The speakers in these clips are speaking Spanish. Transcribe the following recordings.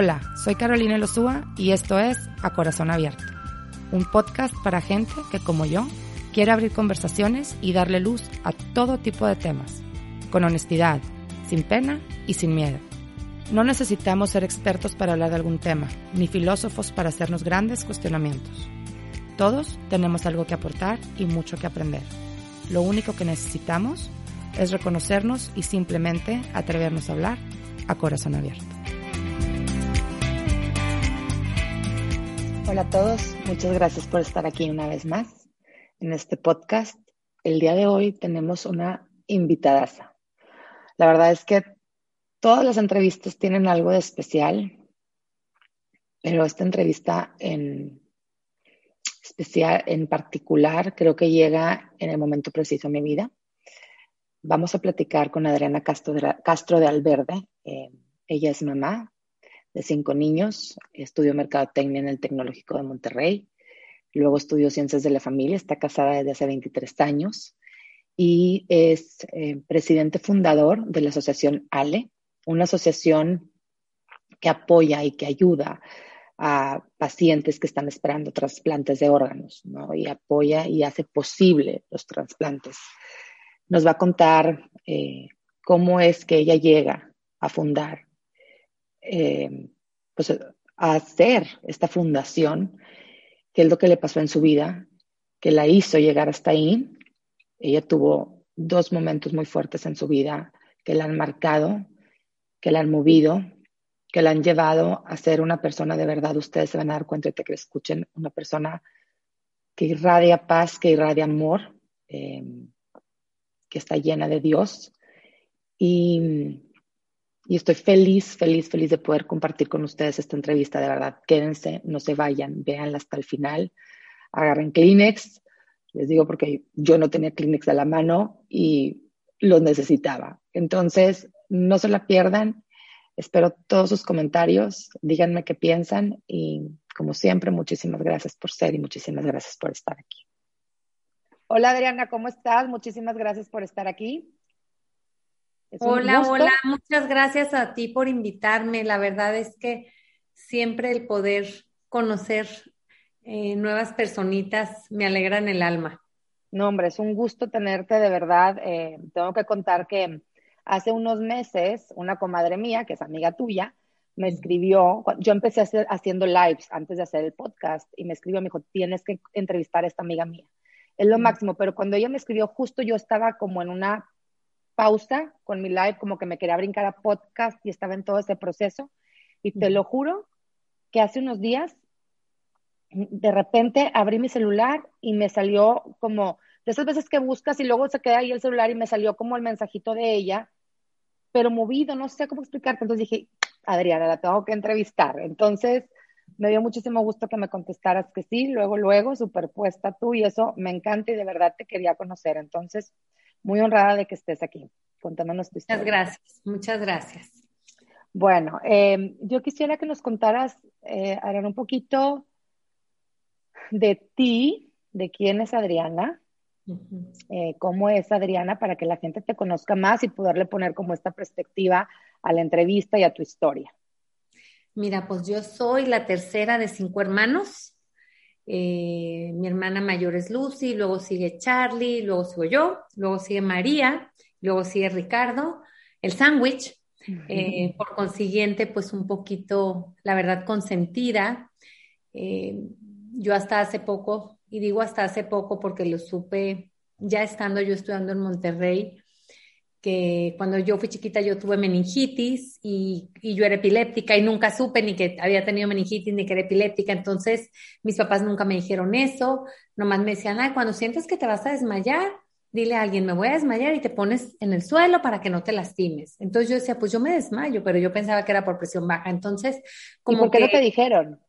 Hola, soy Carolina Lozúa y esto es A Corazón Abierto, un podcast para gente que como yo quiere abrir conversaciones y darle luz a todo tipo de temas, con honestidad, sin pena y sin miedo. No necesitamos ser expertos para hablar de algún tema, ni filósofos para hacernos grandes cuestionamientos. Todos tenemos algo que aportar y mucho que aprender. Lo único que necesitamos es reconocernos y simplemente atrevernos a hablar a corazón abierto. Hola a todos, muchas gracias por estar aquí una vez más en este podcast. El día de hoy tenemos una invitadaza. La verdad es que todas las entrevistas tienen algo de especial, pero esta entrevista en especial, en particular, creo que llega en el momento preciso de mi vida. Vamos a platicar con Adriana Castro de, Castro de Alverde. Eh, ella es mamá de cinco niños, estudió mercadotecnia en el Tecnológico de Monterrey, luego estudió ciencias de la familia, está casada desde hace 23 años y es eh, presidente fundador de la asociación ALE, una asociación que apoya y que ayuda a pacientes que están esperando trasplantes de órganos, ¿no? Y apoya y hace posible los trasplantes. Nos va a contar eh, cómo es que ella llega a fundar, eh, pues a hacer esta fundación, qué es lo que le pasó en su vida, que la hizo llegar hasta ahí. Ella tuvo dos momentos muy fuertes en su vida que la han marcado que la han movido, que la han llevado a ser una persona de verdad. Ustedes se van a dar cuenta de que escuchen una persona que irradia paz, que irradia amor, eh, que está llena de Dios. Y, y, estoy feliz, feliz, feliz de poder compartir con ustedes esta entrevista. De verdad, quédense, no se vayan, véanla hasta el final. Agarren Kleenex. Les digo porque yo no tenía Kleenex a la mano y los necesitaba. Entonces, no se la pierdan. Espero todos sus comentarios. Díganme qué piensan y como siempre, muchísimas gracias por ser y muchísimas gracias por estar aquí. Hola Adriana, ¿cómo estás? Muchísimas gracias por estar aquí. Hola, hola, muchas gracias a ti por invitarme. La verdad es que siempre el poder conocer eh, nuevas personitas me alegra en el alma. No, hombre, es un gusto tenerte de verdad. Eh, tengo que contar que Hace unos meses, una comadre mía, que es amiga tuya, me escribió, yo empecé haciendo lives antes de hacer el podcast y me escribió, me dijo, tienes que entrevistar a esta amiga mía. Es lo máximo, pero cuando ella me escribió, justo yo estaba como en una pausa con mi live, como que me quería brincar a podcast y estaba en todo ese proceso. Y te lo juro que hace unos días, de repente abrí mi celular y me salió como de esas veces que buscas y luego se queda ahí el celular y me salió como el mensajito de ella pero movido, no sé cómo explicarte. Entonces dije, Adriana, la tengo que entrevistar. Entonces me dio muchísimo gusto que me contestaras que sí, luego, luego, superpuesta tú, y eso me encanta y de verdad te quería conocer. Entonces, muy honrada de que estés aquí. Contándonos tu historia. Muchas gracias, muchas gracias. Bueno, eh, yo quisiera que nos contaras, eh, un poquito de ti, de quién es Adriana, eh, cómo es Adriana para que la gente te conozca más y poderle poner como esta perspectiva a la entrevista y a tu historia. Mira, pues yo soy la tercera de cinco hermanos. Eh, mi hermana mayor es Lucy, luego sigue Charlie, luego sigo yo, luego sigue María, luego sigue Ricardo, el sándwich. Eh, por consiguiente, pues un poquito, la verdad, consentida. yo hasta hace poco y digo hasta hace poco porque lo supe ya estando yo estudiando en Monterrey, que cuando yo fui chiquita yo tuve meningitis y, y, yo era epiléptica y nunca supe ni que había tenido meningitis ni que era epiléptica, entonces mis papás nunca me dijeron eso, nomás me decían, ay, cuando sientes que te vas a desmayar, dile a alguien, me voy a desmayar y te pones en el suelo para que no te lastimes. Entonces yo decía, pues yo me desmayo, pero yo pensaba que era por presión baja. Entonces, como ¿Y por qué no te dijeron?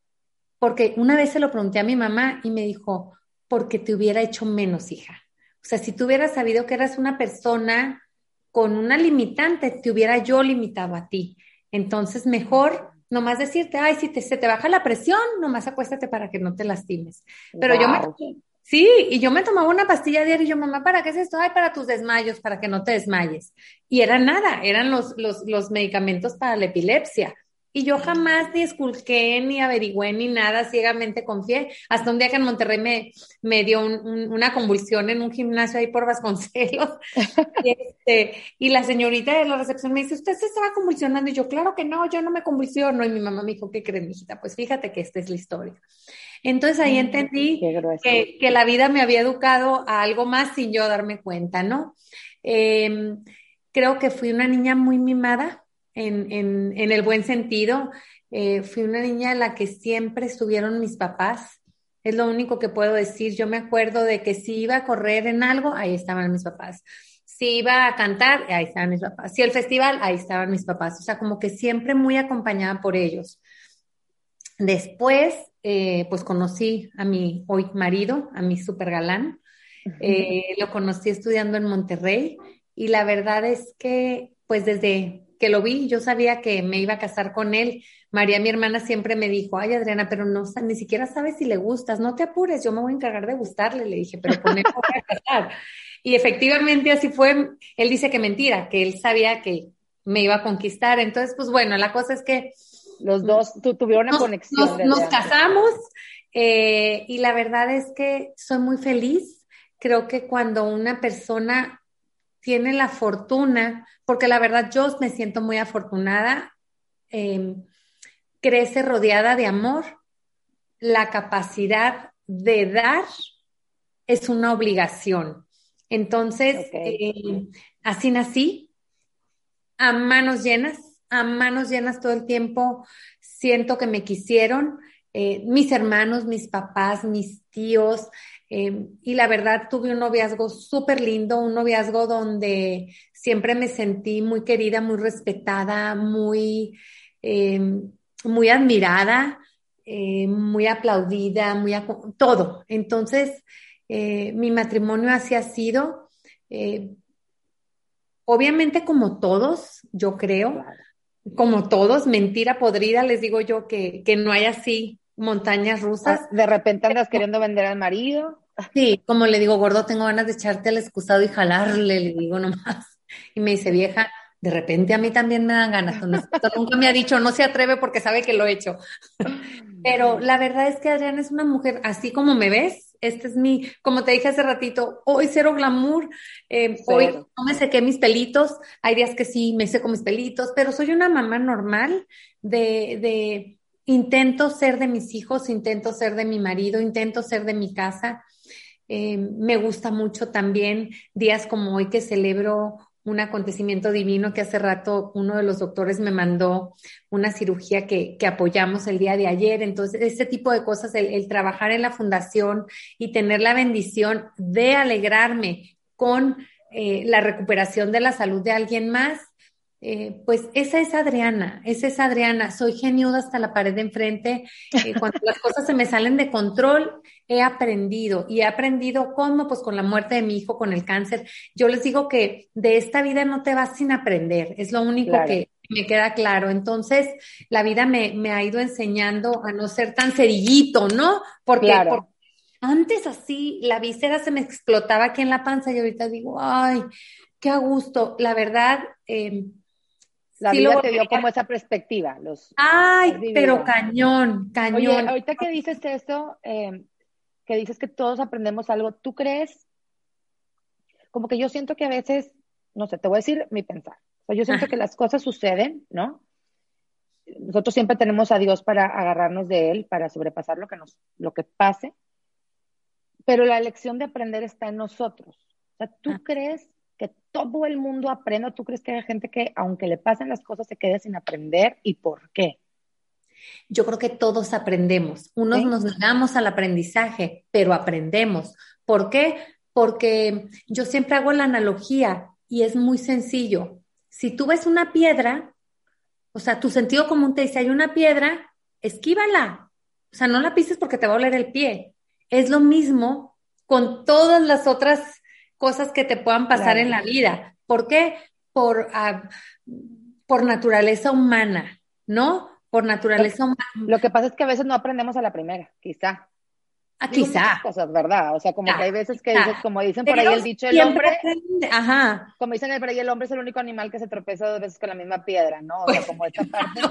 porque una vez se lo pregunté a mi mamá y me dijo, porque te hubiera hecho menos hija. O sea, si tú hubieras sabido que eras una persona con una limitante, te hubiera yo limitado a ti. Entonces, mejor nomás decirte, ay, si te, se te baja la presión, nomás acuéstate para que no te lastimes. Pero yo me... Sí, y yo me tomaba una pastilla diaria y yo, mamá, ¿para qué es esto? Ay, para tus desmayos, para que no te desmayes. Y era nada, eran los, los, los medicamentos para la epilepsia. Y yo jamás ni esculqué, ni averigüé, ni nada, ciegamente confié. Hasta un día que en Monterrey me, me dio una convulsión en un gimnasio ahí por Vasconcelos. y, este, y la señorita de la recepción me dice, ¿usted se estaba convulsionando? Y yo, claro que no, yo no me convulsiono. Y mi mamá me dijo, ¿qué crees, mijita? Pues fíjate que esta es la historia. Entonces ahí entendí que, que, la vida me había educado a algo más sin yo darme cuenta, ¿no? Em, creo que fui una niña muy mimada en, en, en el buen sentido. Eh, fui una niña en la que siempre estuvieron mis papás. Es lo único que puedo decir. Yo me acuerdo de que si iba a correr en algo, ahí estaban mis papás. Si iba a cantar, ahí estaban mis papás. Si el festival, ahí estaban mis papás. O sea, como que siempre muy acompañada por ellos. Después, eh, pues conocí a mi hoy marido, a mi super galán. Eh, lo conocí estudiando en Monterrey y la verdad es que, pues desde que lo vi, yo sabía que me iba a casar con él. María, mi hermana, siempre me dijo, ay, Adriana, pero no, ni siquiera sabes si le gustas, no te apures, yo me voy a encargar de gustarle, le dije, pero con él voy a casar. Y efectivamente así fue, él dice que mentira, que él sabía que me iba a conquistar. Entonces, pues bueno, la cosa es que los dos tuvieron una conexión. Nos, casamos eh, y la verdad es que soy muy feliz. Creo que cuando una persona tiene la fortuna, porque la verdad yo me siento muy afortunada, em, crece rodeada de amor, la capacidad de dar es una obligación. Entonces, eh, así nací, a manos llenas, a manos llenas todo el tiempo, siento que me quisieron, eh, mis hermanos, mis papás, mis tíos, eh, y la verdad tuve un noviazgo súper lindo, un noviazgo donde siempre me sentí muy querida, muy respetada, muy, eh, muy admirada, muy aplaudida, muy todo. Entonces, mi matrimonio así ha sido. obviamente como todos, yo creo, como todos, mentira podrida, les digo yo que, que no hay así montañas rusas. Ah, de repente andas queriendo vender al marido. Sí, como le digo, gordo, tengo ganas de echarte al excusado y jalarle, le digo nomás. Y me dice, vieja, de repente a mí también me dan ganas. Nunca me ha dicho, no se atreve porque sabe que lo he hecho. Pero la verdad es que Adriana es una mujer, así como me ves, este es mi, como te dije hace ratito, hoy cero glamour, eh, hoy no me sequé mis pelitos, hay días que sí me seco mis pelitos, pero soy una mamá normal de, de, intento ser de mis hijos, intento ser de mi marido, intento ser de mi casa. Eh, me gusta mucho también días como hoy que celebro un acontecimiento divino que hace rato uno de los doctores me mandó una cirugía que, que apoyamos el día de ayer. Entonces, ese tipo de cosas, el, trabajar en la fundación y tener la bendición de alegrarme con eh, la recuperación de la salud de alguien más, eh, pues esa es Adriana, esa es Adriana. Soy geniuda hasta la pared de enfrente. Eh, cuando las cosas se me salen de control, he aprendido y he aprendido cómo, pues con la muerte de mi hijo, con el cáncer. Yo les digo que de esta vida no te vas sin aprender, es lo único que me queda claro. Entonces, la vida me, me, ha ido enseñando a no ser tan cerillito, ¿no? Porque, antes así, la víscera se me explotaba aquí en la panza y ahorita digo, ay, qué a gusto. La verdad, eh, la vida te dio como esa perspectiva. Los, Ay, pero cañón, cañón. ahorita que dices esto, eh, que dices que todos aprendemos algo, ¿tú crees? Como que yo siento que a veces, no sé, te voy a decir mi pensar. O yo siento que las cosas suceden, ¿no? Nosotros siempre tenemos a Dios para agarrarnos de Él, para sobrepasar lo que, nos, lo que pase. Pero la lección de aprender está en nosotros. O sea, ¿tú ah. crees que todo el mundo aprenda? ¿Tú crees que hay gente que, aunque le pasen las cosas, se quede sin aprender? ¿Y por qué? Yo creo que todos aprendemos. Unos nos negamos al aprendizaje, pero aprendemos. ¿Por qué? Porque yo siempre hago la analogía y es muy sencillo. Si tú ves una piedra, o sea, tu sentido común te dice, hay una piedra, esquívala. O sea, no la pises porque te va a oler el pie. Es lo mismo con todas las otras cosas que te puedan pasar en la vida. ¿Por qué? Por, ah, por naturaleza humana, ¿no? Por naturaleza humana. Lo que pasa es que a veces no aprendemos a la primera, quizá. Ah, quizá. cosas, ¿verdad? O sea, como que hay veces que dices, como dicen por ahí el dicho, el hombre, ajá. como dicen por ahí, el hombre es el único animal que se tropieza dos veces con la misma piedra, ¿no? O sea, como esta parte.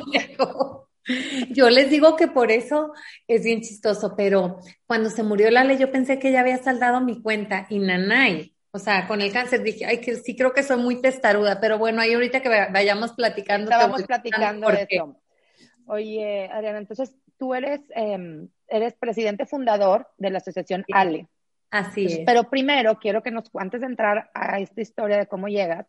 Yo les digo que por eso es bien chistoso, pero cuando se murió Lale, yo pensé que ya había saldado mi cuenta y nanay. O sea, con el cáncer dije, ay, que sí creo que soy muy testaruda, pero bueno, ahí ahorita que vayamos platicando. Estábamos platicando de eso. Oye, Adriana, entonces tú eres, em, eres presidente fundador de la asociación ALE. Así es. Pero primero quiero que nos, antes de entrar a esta historia de cómo llegas,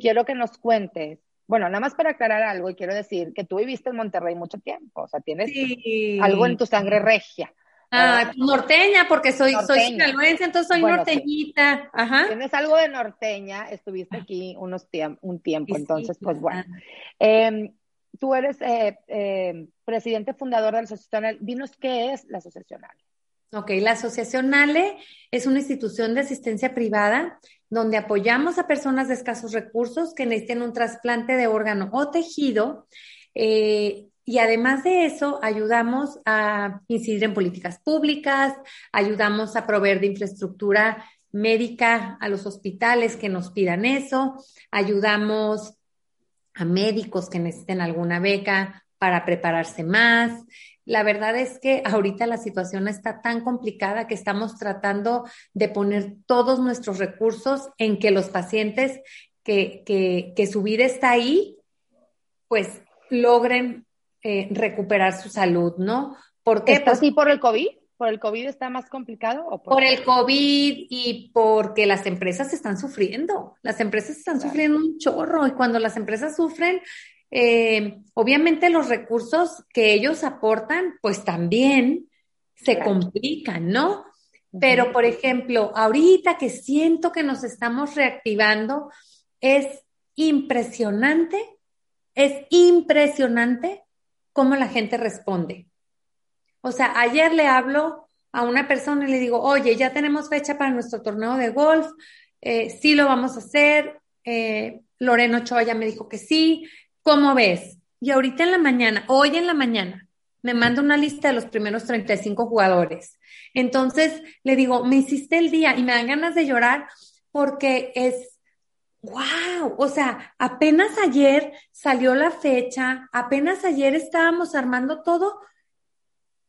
quiero que nos cuentes, bueno, nada más para aclarar algo, y quiero decir que tú viviste en Monterrey mucho tiempo, o sea, tienes algo en tu sangre regia. Ah, norteña, porque soy, soy sinaloense, entonces soy norteñita. Ajá. Tienes algo de norteña, estuviste aquí unos un tiempo, entonces, pues bueno. Eh, tú eres eh, eh, presidente fundador de la Asociación Ale. Dinos qué es la Asociación Ale. Ok, la Asociación Ale es una institución de asistencia privada donde apoyamos a personas de escasos recursos que necesiten un trasplante de órgano o tejido. Eh, y además de eso, ayudamos a incidir en políticas públicas, ayudamos a proveer de infraestructura médica a los hospitales que nos pidan eso, ayudamos a médicos que necesiten alguna beca para prepararse más. La verdad es que ahorita la situación está tan complicada que estamos tratando de poner todos nuestros recursos en que los pacientes que, que, su vida está ahí, pues logren eh, recuperar su salud, ¿no? Porque ¿Está pues así por el COVID? ¿Por el COVID está más complicado? O por... el COVID y porque las empresas están sufriendo. Las empresas están sufriendo un chorro y cuando las empresas sufren, eh, obviamente los recursos que ellos aportan, pues también se complican, ¿no? Pero, por ejemplo, ahorita que siento que nos estamos reactivando, es impresionante, es impresionante cómo la gente responde. O sea, ayer le hablo a una persona y le digo, oye, ya tenemos fecha para nuestro torneo de golf, eh, sí lo vamos a hacer. Eh, Loreno Ochoa ya me dijo que sí. ¿Cómo ves? Y ahorita en la mañana, hoy en la mañana, me manda una lista de los primeros 35 jugadores. Entonces le digo, me hiciste el día y me dan ganas de llorar porque es, wow, o sea, apenas ayer salió la fecha, apenas ayer estábamos armando todo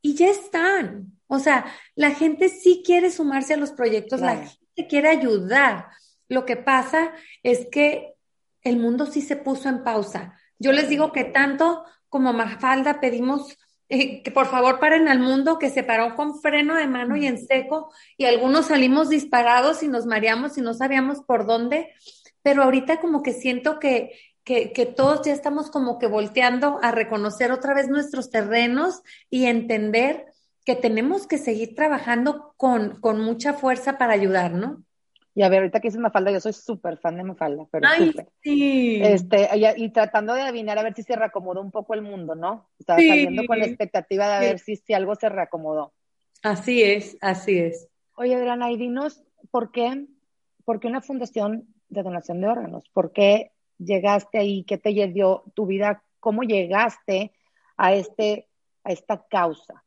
y ya están. O sea, la gente sí quiere sumarse a los proyectos, la gente quiere ayudar. Lo que pasa es que el mundo sí se puso en pausa. Yo les digo que tanto como Mafalda pedimos eh, que por favor paren al mundo, que se paró con freno de mano y en seco, y algunos salimos disparados y nos mareamos y no sabíamos por dónde, pero ahorita como que siento que, que, todos ya estamos como que volteando a reconocer otra vez nuestros terrenos y entender que tenemos que seguir trabajando con, con mucha fuerza para ayudar, ¿no? Y a ver, ahorita que dices Mafalda, yo soy súper fan de Mafalda, pero Ay, Sí. Este, y, tratando de adivinar a ver si se reacomodó un poco el mundo, ¿no? Estaba saliendo con la expectativa de ver si, si algo se reacomodó. Así es, así es. Oye, Adriana, y dinos, ¿por qué, por qué una fundación de donación de órganos? ¿Por qué llegaste ahí? ¿Qué te llevó tu vida? ¿Cómo llegaste a, este, a esta causa?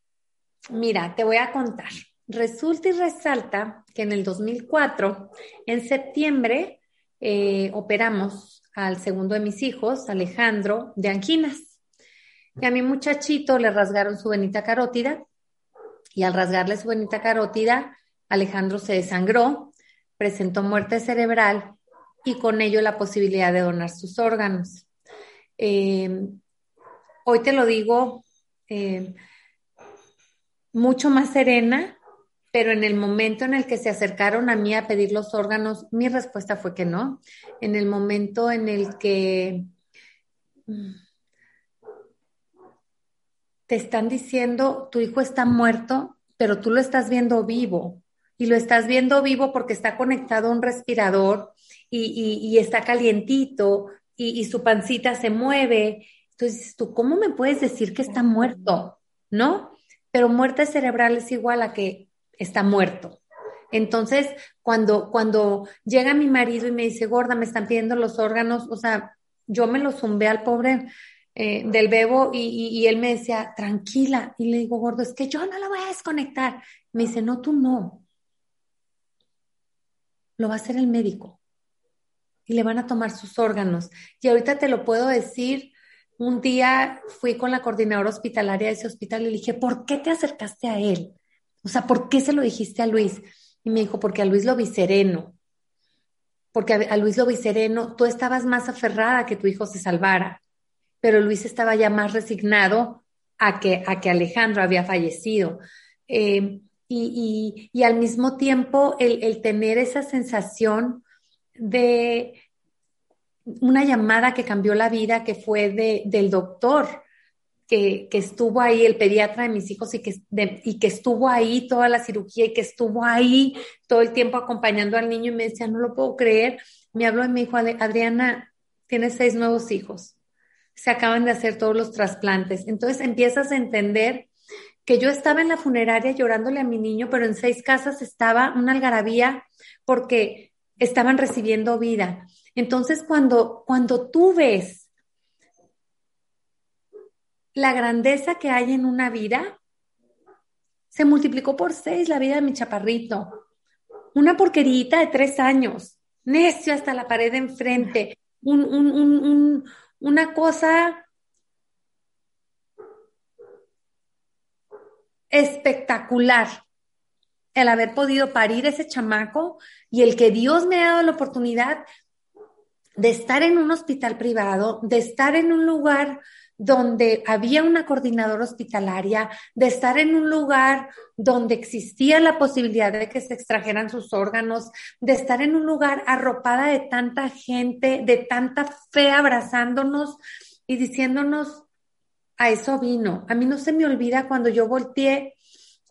Mira, te voy a contar. Resulta y resalta que en el 2004, en septiembre, eh, operamos al segundo de mis hijos, Alejandro, de anginas. Y a mi muchachito le rasgaron su venita carótida y al rasgarle su venita carótida, Alejandro se desangró, presentó muerte cerebral y con ello la posibilidad de donar sus órganos. Eh, hoy te lo digo eh, mucho más serena, pero en el momento en el que se acercaron a mí a pedir los órganos, mi respuesta fue que no. En el momento en el que mm, te están diciendo, tu hijo está muerto, pero tú lo estás viendo vivo. Y lo estás viendo vivo porque está conectado a un respirador y, está calientito y, su pancita se mueve. Entonces, ¿tú cómo me puedes decir que está muerto? ¿No? Pero muerte cerebral es igual a que está muerto. Entonces, cuando, cuando llega mi marido y me dice, gorda, me están pidiendo los órganos, o sea, yo me los zumbé al pobre eh, del bebo y, él me decía, tranquila. Y le digo, gordo, es que yo no lo voy a desconectar. Me dice, no, tú no. Lo va a hacer el médico. Y le van a tomar sus órganos. Y ahorita te lo puedo decir. Un día fui con la coordinadora hospitalaria de ese hospital y le dije, ¿por qué te acercaste a él? O sea, ¿por qué se lo dijiste a Luis? Y me dijo, porque a Luis lo vi sereno. Porque a, Luis lo vi sereno. Tú estabas más aferrada a que tu hijo se salvara pero Luis estaba ya más resignado a que, a que Alejandro había fallecido. Eh, y, al mismo tiempo el, tener esa sensación de una llamada que cambió la vida, que fue de, del doctor, que, estuvo ahí, el pediatra de mis hijos, y que, y que estuvo ahí toda la cirugía y que estuvo ahí todo el tiempo acompañando al niño y me decía, no lo puedo creer. Me habló y me dijo, Adriana, tienes seis nuevos hijos se acaban de hacer todos los trasplantes. Entonces empiezas a entender que yo estaba en la funeraria llorándole a mi niño, pero en seis casas estaba una algarabía porque estaban recibiendo vida. Entonces, cuando, cuando tú ves la grandeza que hay en una vida, se multiplicó por seis la vida de mi chaparrito. Una porquerita de tres años, necio hasta la pared de enfrente, un, un, un, una cosa espectacular el haber podido parir ese chamaco y el que Dios me ha dado la oportunidad de estar en un hospital privado, de estar en un lugar donde había una coordinadora hospitalaria, de estar en un lugar donde existía la posibilidad de que se extrajeran sus órganos, de estar en un lugar arropada de tanta gente, de tanta fe abrazándonos y diciéndonos, a eso vino. A mí no se me olvida cuando yo volteé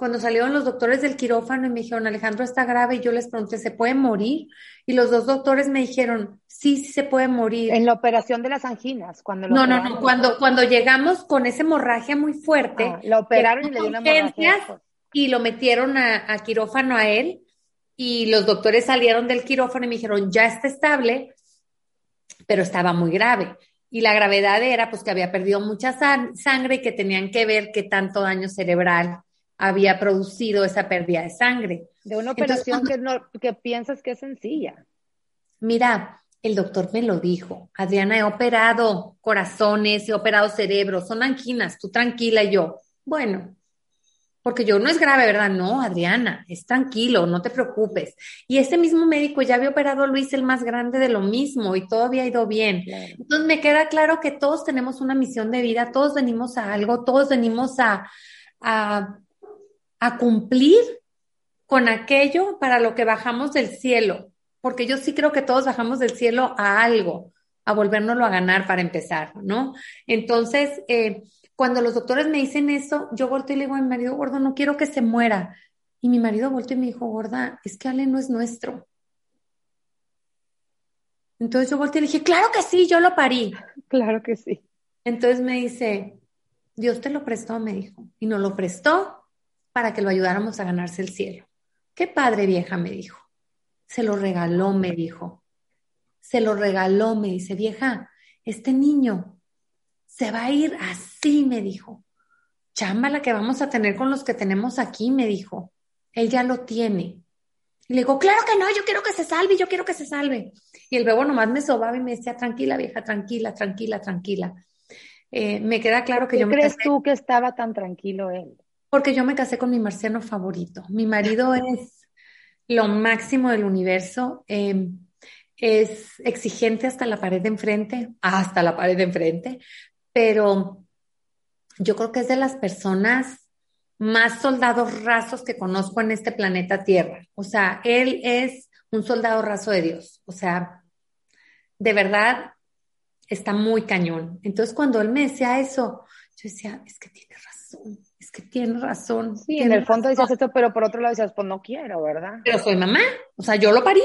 cuando salieron los doctores del quirófano y me dijeron, Alejandro está grave, y yo les pregunté, ¿se puede morir? Y los dos doctores me dijeron, sí, sí se puede morir. En la operación de las anginas, cuando No, no, no, cuando, cuando llegamos con esa hemorragia muy fuerte. Ah, lo operaron y le dio una hemorragia. Y lo metieron a, a quirófano a él, y los doctores salieron del quirófano y me dijeron, ya está estable, pero estaba muy grave. Y la gravedad era pues que había perdido mucha sangre y que tenían que ver qué tanto daño cerebral había producido esa pérdida de sangre. De una operación que, no, que piensas que es sencilla. Mira, el doctor me lo dijo. Adriana, he operado corazones, he operado cerebros, son anginas, tú tranquila y yo. Bueno, porque yo no es grave, ¿verdad? No, Adriana, es tranquilo, no te preocupes. Y ese mismo médico ya había operado a Luis el más grande de lo mismo y todo había ido bien. Entonces me queda claro que todos tenemos una misión de vida, todos venimos a algo, todos venimos a, a a cumplir con aquello para lo que bajamos del cielo, porque yo sí creo que todos bajamos del cielo a algo, a volvérnoslo a ganar para empezar, ¿no? Entonces, eh, cuando los doctores me dicen eso, yo volteo y le digo a mi marido, gordo, no quiero que se muera. Y mi marido volteó y me dijo, gorda, es que Ale no es nuestro. Entonces yo volteé y le dije, claro que sí, yo lo parí. Claro que sí. Entonces me dice, Dios te lo prestó, me dijo, y no lo prestó para que lo ayudáramos a ganarse el cielo. Qué padre vieja, me dijo. Se lo regaló, me dijo. Se lo regaló, me dice, vieja, este niño se va a ir así, me dijo. Chamba la que vamos a tener con los que tenemos aquí, me dijo. Él ya lo tiene. Y le digo, claro que no, yo quiero que se salve, yo quiero que se salve. Y el bebo nomás me sobaba y me decía, tranquila, vieja, tranquila, tranquila, tranquila. Eh, me queda claro que ¿Qué yo crees tú que estaba tan tranquilo él? Porque yo me casé con mi marciano favorito. Mi marido es lo máximo del universo. Em, es exigente hasta la pared de enfrente, hasta la pared de enfrente, pero yo creo que es de las personas más soldados rasos que conozco en este planeta Tierra. O sea, él es un soldado raso de Dios. O sea, de verdad está muy cañón. Entonces, cuando él me decía eso, yo decía, es que tiene razón es que tiene razón. Sí, en el fondo dices esto, pero por otro lado dices, pues no quiero, ¿verdad? Pero soy mamá, o sea, yo lo parí,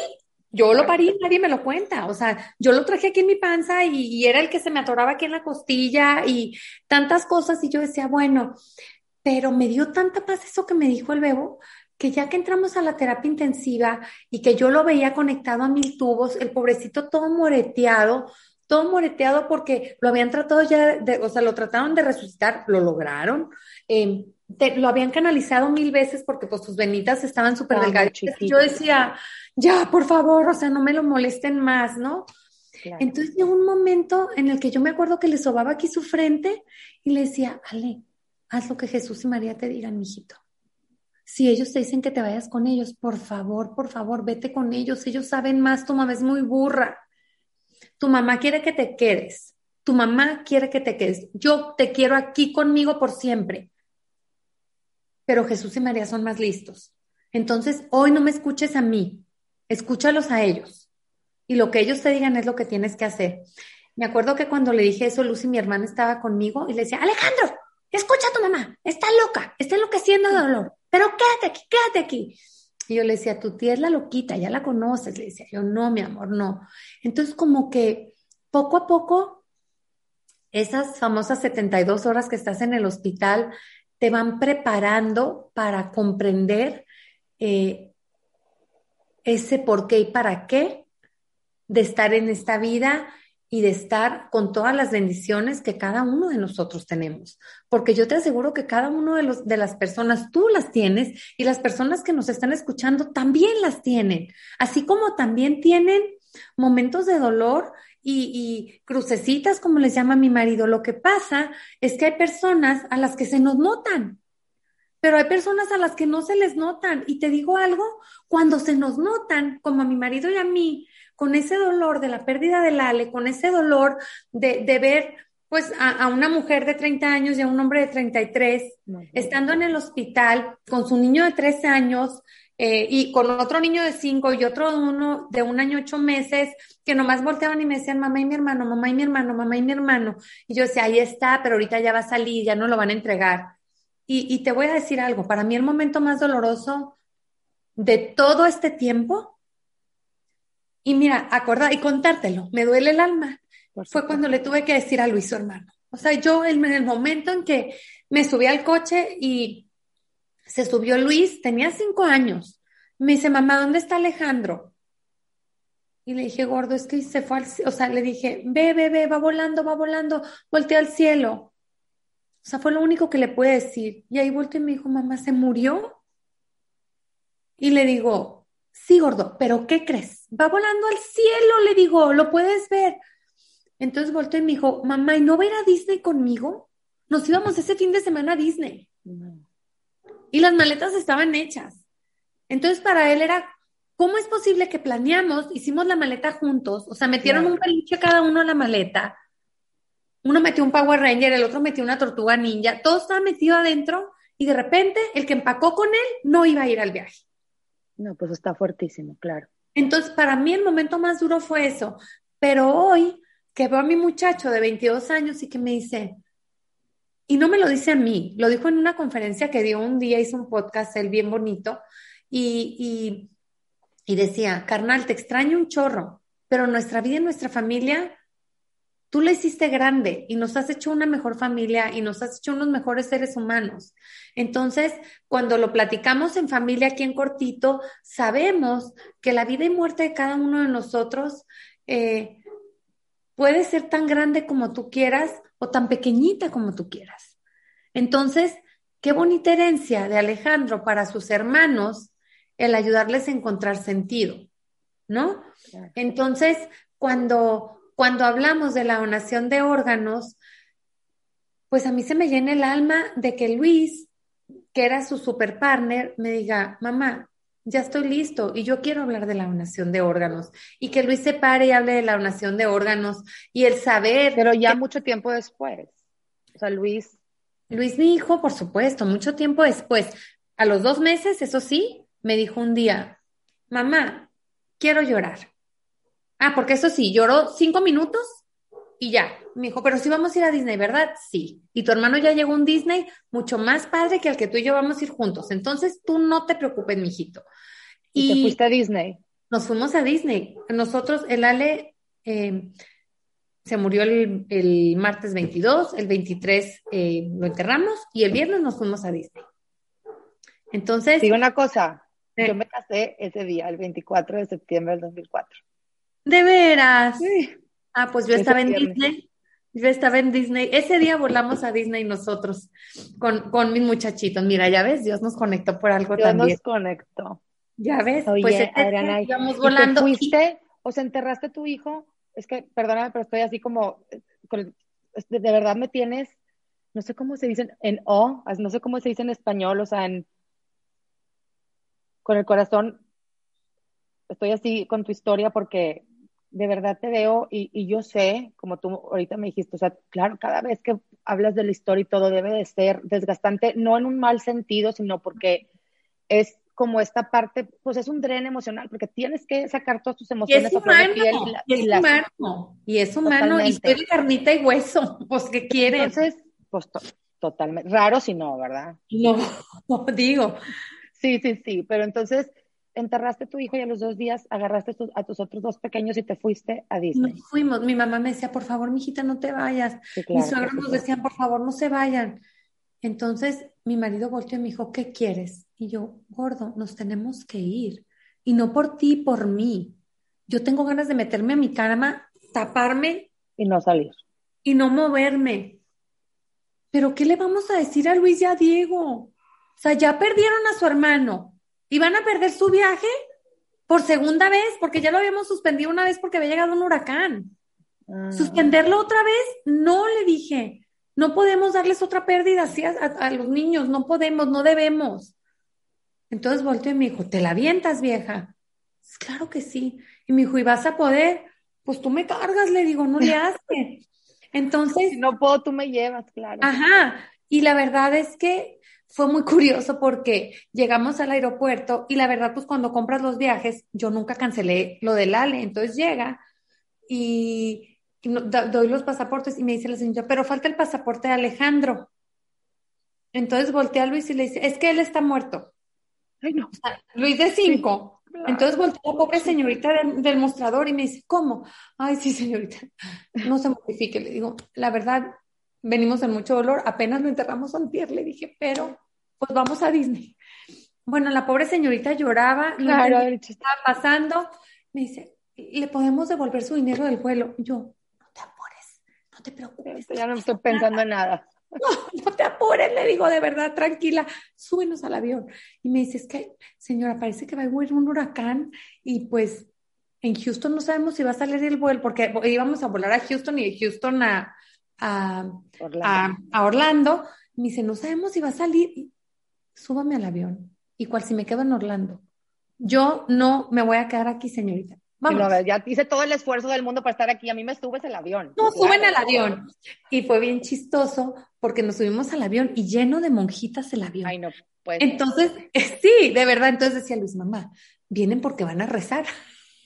yo lo parí, nadie me lo cuenta, o sea, yo lo traje aquí en mi panza y, era el que se me atoraba aquí en la costilla y tantas cosas y yo decía, bueno, pero me dio tanta paz eso que me dijo el bebo, que ya que entramos a la terapia intensiva y que yo lo veía conectado a mil tubos, el pobrecito todo moreteado, todo moreteado porque lo habían tratado ya, de, o sea, lo trataron de resucitar, lo lograron. Em, lo habían canalizado mil veces porque pues sus venitas estaban súper delgadas. Yo decía, ya, por favor, o sea, no me lo molesten más, ¿no? Entonces llegó un momento en el que yo me acuerdo que le sobaba aquí su frente y le decía, Ale, haz lo que Jesús y María te digan, mijito. Si ellos te dicen que te vayas con ellos, por favor, por favor, vete con ellos. Ellos saben más, tu mamá es muy burra. Tu mamá quiere que te quedes. Tu mamá quiere que te quedes. Yo te quiero aquí conmigo por siempre. Pero Jesús y María son más listos. Entonces, hoy no me escuches a mí, escúchalos a ellos. Y lo que ellos te digan es lo que tienes que hacer. Me acuerdo que cuando le dije eso, Lucy, mi hermana, estaba conmigo y le decía, Alejandro, escucha a tu mamá, está loca, está enloqueciendo de dolor, pero quédate aquí, quédate aquí. Y yo le decía, tu tía es la loquita, ya la conoces. Le decía yo, no, mi amor, no. Entonces, como que poco a poco, esas famosas 72 horas que estás en el hospital te van preparando para comprender eh, ese por qué y para qué de estar en esta vida y de estar con todas las bendiciones que cada uno de nosotros tenemos. Porque yo te aseguro que cada uno de, los, de las personas tú las tienes y las personas que nos están escuchando también las tienen, así como también tienen momentos de dolor y, y, crucecitas, como les llama mi marido. Lo que pasa es que hay personas a las que se nos notan, pero hay personas a las que no se les notan. Y te digo algo, cuando se nos notan, como a mi marido y a mí, con ese dolor de la pérdida del Ale, con ese dolor de, de ver pues a, una mujer de 30 años y a un hombre de 33, estando en el hospital con su niño de 13 años eh, y con otro niño de 5 y otro de uno de un año ocho meses, que nomás volteaban y me decían, mamá y mi hermano, mamá y mi hermano, mamá y mi hermano. Y yo decía, ahí está, pero ahorita ya va a salir, ya no lo van a entregar. Y, y te voy a decir algo, para mí el momento más doloroso de todo este tiempo y mira, acordar y contártelo, me duele el alma. Fue cuando le tuve que decir a Luis, su hermano. O sea, yo en el momento en que me subí al coche y se subió Luis, tenía cinco años. Me dice, mamá, ¿dónde está Alejandro? Y le dije, gordo, es que se fue al O sea, le dije, ve, ve, ve, va volando, va volando, voltea al cielo. O sea, fue lo único que le pude decir. Y ahí volteó y me dijo, mamá, ¿se murió? Y le digo, Sí, gordo, pero ¿qué crees? Va volando al cielo, le digo, lo puedes ver. Entonces volteó y me dijo, mamá, ¿y no va a ir a Disney conmigo? Nos íbamos ese fin de semana a Disney. Y las maletas estaban hechas. Entonces para él era, ¿cómo es posible que planeamos, hicimos la maleta juntos? O sea, metieron un peluche cada uno en la maleta. Uno metió un Power Ranger, el otro metió una tortuga ninja, todo estaba metido adentro y de repente el que empacó con él no iba a ir al viaje. No, pues está fuertísimo, claro. Entonces, para mí el momento más duro fue eso. Pero hoy, que veo a mi muchacho de 22 años y que me dice, y no me lo dice a mí, lo dijo en una conferencia que dio un día, hizo un podcast, él bien bonito, y, y, y decía, carnal, te extraño un chorro, pero nuestra vida y nuestra familia Tú la hiciste grande y nos has hecho una mejor familia y nos has hecho unos mejores seres humanos. Entonces, cuando lo platicamos en familia aquí en cortito, sabemos que la vida y muerte de cada uno de nosotros eh, puede ser tan grande como tú quieras o tan pequeñita como tú quieras. Entonces, qué bonita herencia de Alejandro para sus hermanos el ayudarles a encontrar sentido, ¿no? Entonces, cuando cuando hablamos de la donación de órganos, pues a mí se me llena el alma de que Luis, que era su super partner, me diga, mamá, ya estoy listo y yo quiero hablar de la donación de órganos y que Luis se pare y hable de la donación de órganos y el saber. Pero ya mucho tiempo después. O sea, Luis. Luis, mi hijo, por supuesto, mucho tiempo después. A los dos meses, eso sí, me dijo un día, mamá, quiero llorar. Ah, porque eso sí, lloró cinco minutos y ya. Me dijo, pero sí vamos a ir a Disney, ¿verdad? Sí. Y tu hermano ya llegó a un Disney mucho más padre que al que tú y yo vamos a ir juntos. Entonces tú no te preocupes, mijito. Y, y te fuiste a Disney. Nos fuimos a Disney. Nosotros, el Ale eh, se murió el, martes 22, el 23 eh, lo enterramos y el viernes nos fuimos a Disney. Entonces. Digo una cosa, yo me casé ese día, el 24 de septiembre del 2004. De veras. Sí. Ah, pues yo estaba en Disney. Yo estaba en Disney. Ese día volamos a Disney nosotros con, con mis muchachitos. Mira, ya ves, Dios nos conectó por algo Dios también. nos conectó. Ya ves, Oye, pues ese Adriana, día ¿y íbamos te volando. fuiste o se enterraste tu hijo? Es que, perdóname, pero estoy así como, eh, con- de, de verdad me tienes, no sé cómo se dicen, en O, no sé cómo se dice en español, o sea, en, con el corazón, estoy así con tu historia porque de verdad te veo y, y yo sé, como tú ahorita me dijiste, o sea, claro, cada vez que hablas de la historia y todo debe de ser desgastante, no en un mal sentido, sino porque es como esta parte, pues es un dren emocional, porque tienes que sacar todas tus Y emociones es a flor de humano, y la- y y es las- humano, y es humano, y de carnita y hueso, pues ¿qué quieren? Entonces, pues to- totalmente, raro si no, ¿verdad? No, digo, Sí, sí, sí, pero entonces enterraste a tu hijo y a los dos días agarraste tu- a tus otros dos pequeños y te fuiste a Disney. nos fuimos, mi mamá me decía, por favor, mijita, no te vayas. Sí, claro, Mis suegros nos decían, por favor, no se vayan. Entonces mi marido volteó y me dijo, ¿qué quieres? Y yo, gordo, nos tenemos que ir. Y no por ti, por mí. Yo tengo ganas de meterme a mi cama, taparme Y no salir. y no moverme. Pero ¿qué le vamos a decir a Luis y a Diego? O sea, ya perdieron a su hermano y van a perder su viaje por segunda vez, porque ya lo habíamos suspendido una vez porque había llegado un huracán. Ah, Suspenderlo otra vez, no le dije. No podemos darles otra pérdida así a, los niños, no podemos, no debemos. Entonces volteó y me dijo, ¿te la avientas, vieja? "Pues Claro que sí. Y me dijo, ¿y vas a poder? Pues tú me cargas, le digo, no le hace. Entonces, si no puedo, tú me llevas, claro. Ajá, y la verdad es que fue muy curioso porque llegamos al aeropuerto y la verdad, pues cuando compras los viajes, yo nunca cancelé lo del ALE, entonces llega y, doy los pasaportes y me dice la señora, pero falta el pasaporte de Alejandro. Entonces voltea a Luis y le dice, es que él está muerto. Ay, no. Luis de cinco. claro. Entonces voltea la pobre señorita del, del mostrador y me dice, ¿cómo? Ay, sí, señorita, no se mortifique. Le digo, la verdad, venimos en mucho dolor, apenas lo enterramos antier, le dije, pero pues vamos a Disney. Bueno, la pobre señorita lloraba, no Claro, estaba pasando. Me dice, ¿le podemos devolver su dinero del vuelo? Yo, no te apures, no te preocupes. ya no estoy pensando en nada. No te apures, le digo, de verdad, tranquila, súbenos al avión. Y me dice, es que, señora, parece que va a haber un huracán y pues en Houston no sabemos si va a salir el vuelo, porque íbamos a volar a Houston y de Houston a, a, Orlando. a, a Orlando. Me dice, no sabemos si va a salir. Súbame al avión. ¿Y cuál si me quedo en Orlando? Yo no me voy a quedar aquí, señorita. Vamos. no, ya hice todo el esfuerzo del mundo para estar aquí. A mí me subes el avión. No, Claro. suben al avión. Y fue bien chistoso porque nos subimos al avión y lleno de monjitas el avión. Ay, no, pues. Entonces, sí, de verdad. Entonces decía Luis, mamá, vienen porque van a rezar.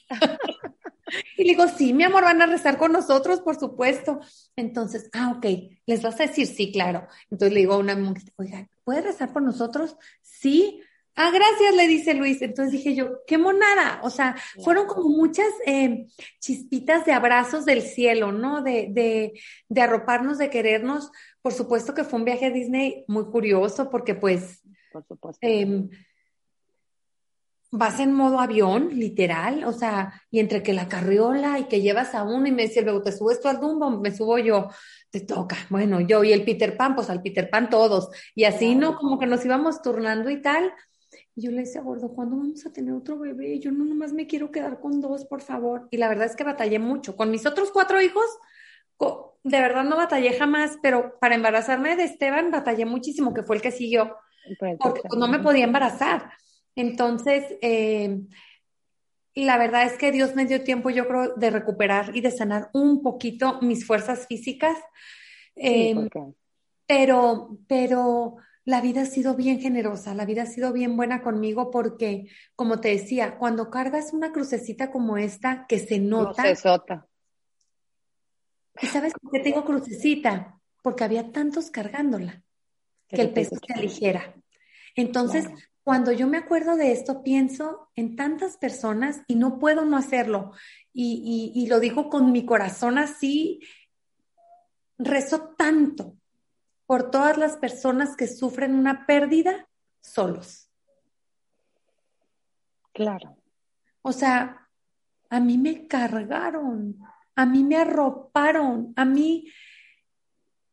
y le digo, sí, mi amor, van a rezar con nosotros, por supuesto. Entonces, ah, ok, ¿les vas a decir? Sí, claro. Entonces le digo a una monjita, oiga, ¿puede rezar por nosotros? Sí. Ah, gracias, le dice Luis. Entonces dije yo, qué monada. O sea, fueron como muchas eh, chispitas de abrazos del cielo, ¿no? De, de, de arroparnos, de querernos. Por supuesto que fue un viaje a Disney muy curioso porque pues Por supuesto. eh, vas en modo avión, literal, o sea, y entre que la carriola y que llevas a uno y me decía, luego te subes tú al Dumbo, me subo yo, te toca, bueno, yo y el Peter Pan, pues al Peter Pan todos, y así, ¿no? Como que nos íbamos turnando y tal. Y yo le decía, gordo, ¿cuándo vamos a tener otro bebé? Yo no nomás me quiero quedar con dos, por favor. Y la verdad es que batallé mucho. Con mis otros cuatro hijos, de verdad no batallé jamás, pero para embarazarme de Esteban batallé muchísimo, que fue el que siguió porque pues, no me podía embarazar. Entonces, eh, la verdad es que Dios me dio tiempo, yo creo, de recuperar y de sanar un poquito mis fuerzas físicas. Sí, porque- pero, pero la vida ha sido bien generosa, la vida ha sido bien buena conmigo porque, como te decía, cuando cargas una crucecita como esta que se nota. ¿y sabes por qué tengo crucecita? Porque había tantos cargándola Que el peso se aligera. Entonces, Claro. Cuando yo me acuerdo de esto, pienso en tantas personas y no puedo no hacerlo. Y, y- y lo digo con mi corazón así, rezo tanto por todas las personas que sufren una pérdida solos. Claro. O sea, a mí me cargaron. a mí me arroparon, a mí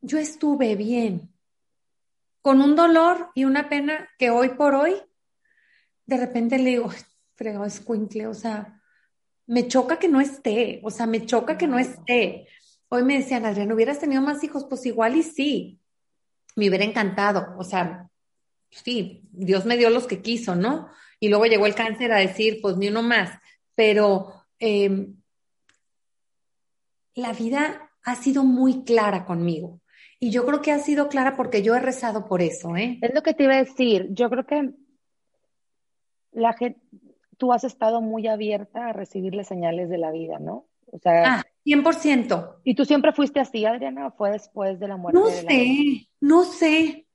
yo estuve bien, con un dolor y una pena que hoy por hoy, de repente le digo, frego, escuincle, o sea, me choca que no esté, o sea, me choca que no esté. Hoy me decían, Adrián, ¿hubieras tenido más hijos? Pues igual y sí, me hubiera encantado, o sea, sí, Dios me dio los que quiso, ¿no? Y luego llegó el cáncer a decir, pues ni uno más, pero eh, la vida ha sido muy clara conmigo. Y yo creo que ha sido clara porque yo he rezado por eso, ¿eh? Es lo que te iba a decir. Yo creo que la gente, tú has estado muy abierta a recibir las señales de la vida, ¿no? O sea, ah, 100%. ¿Y tú siempre fuiste así, Adriana, o fue después de la muerte? No sé, no sé,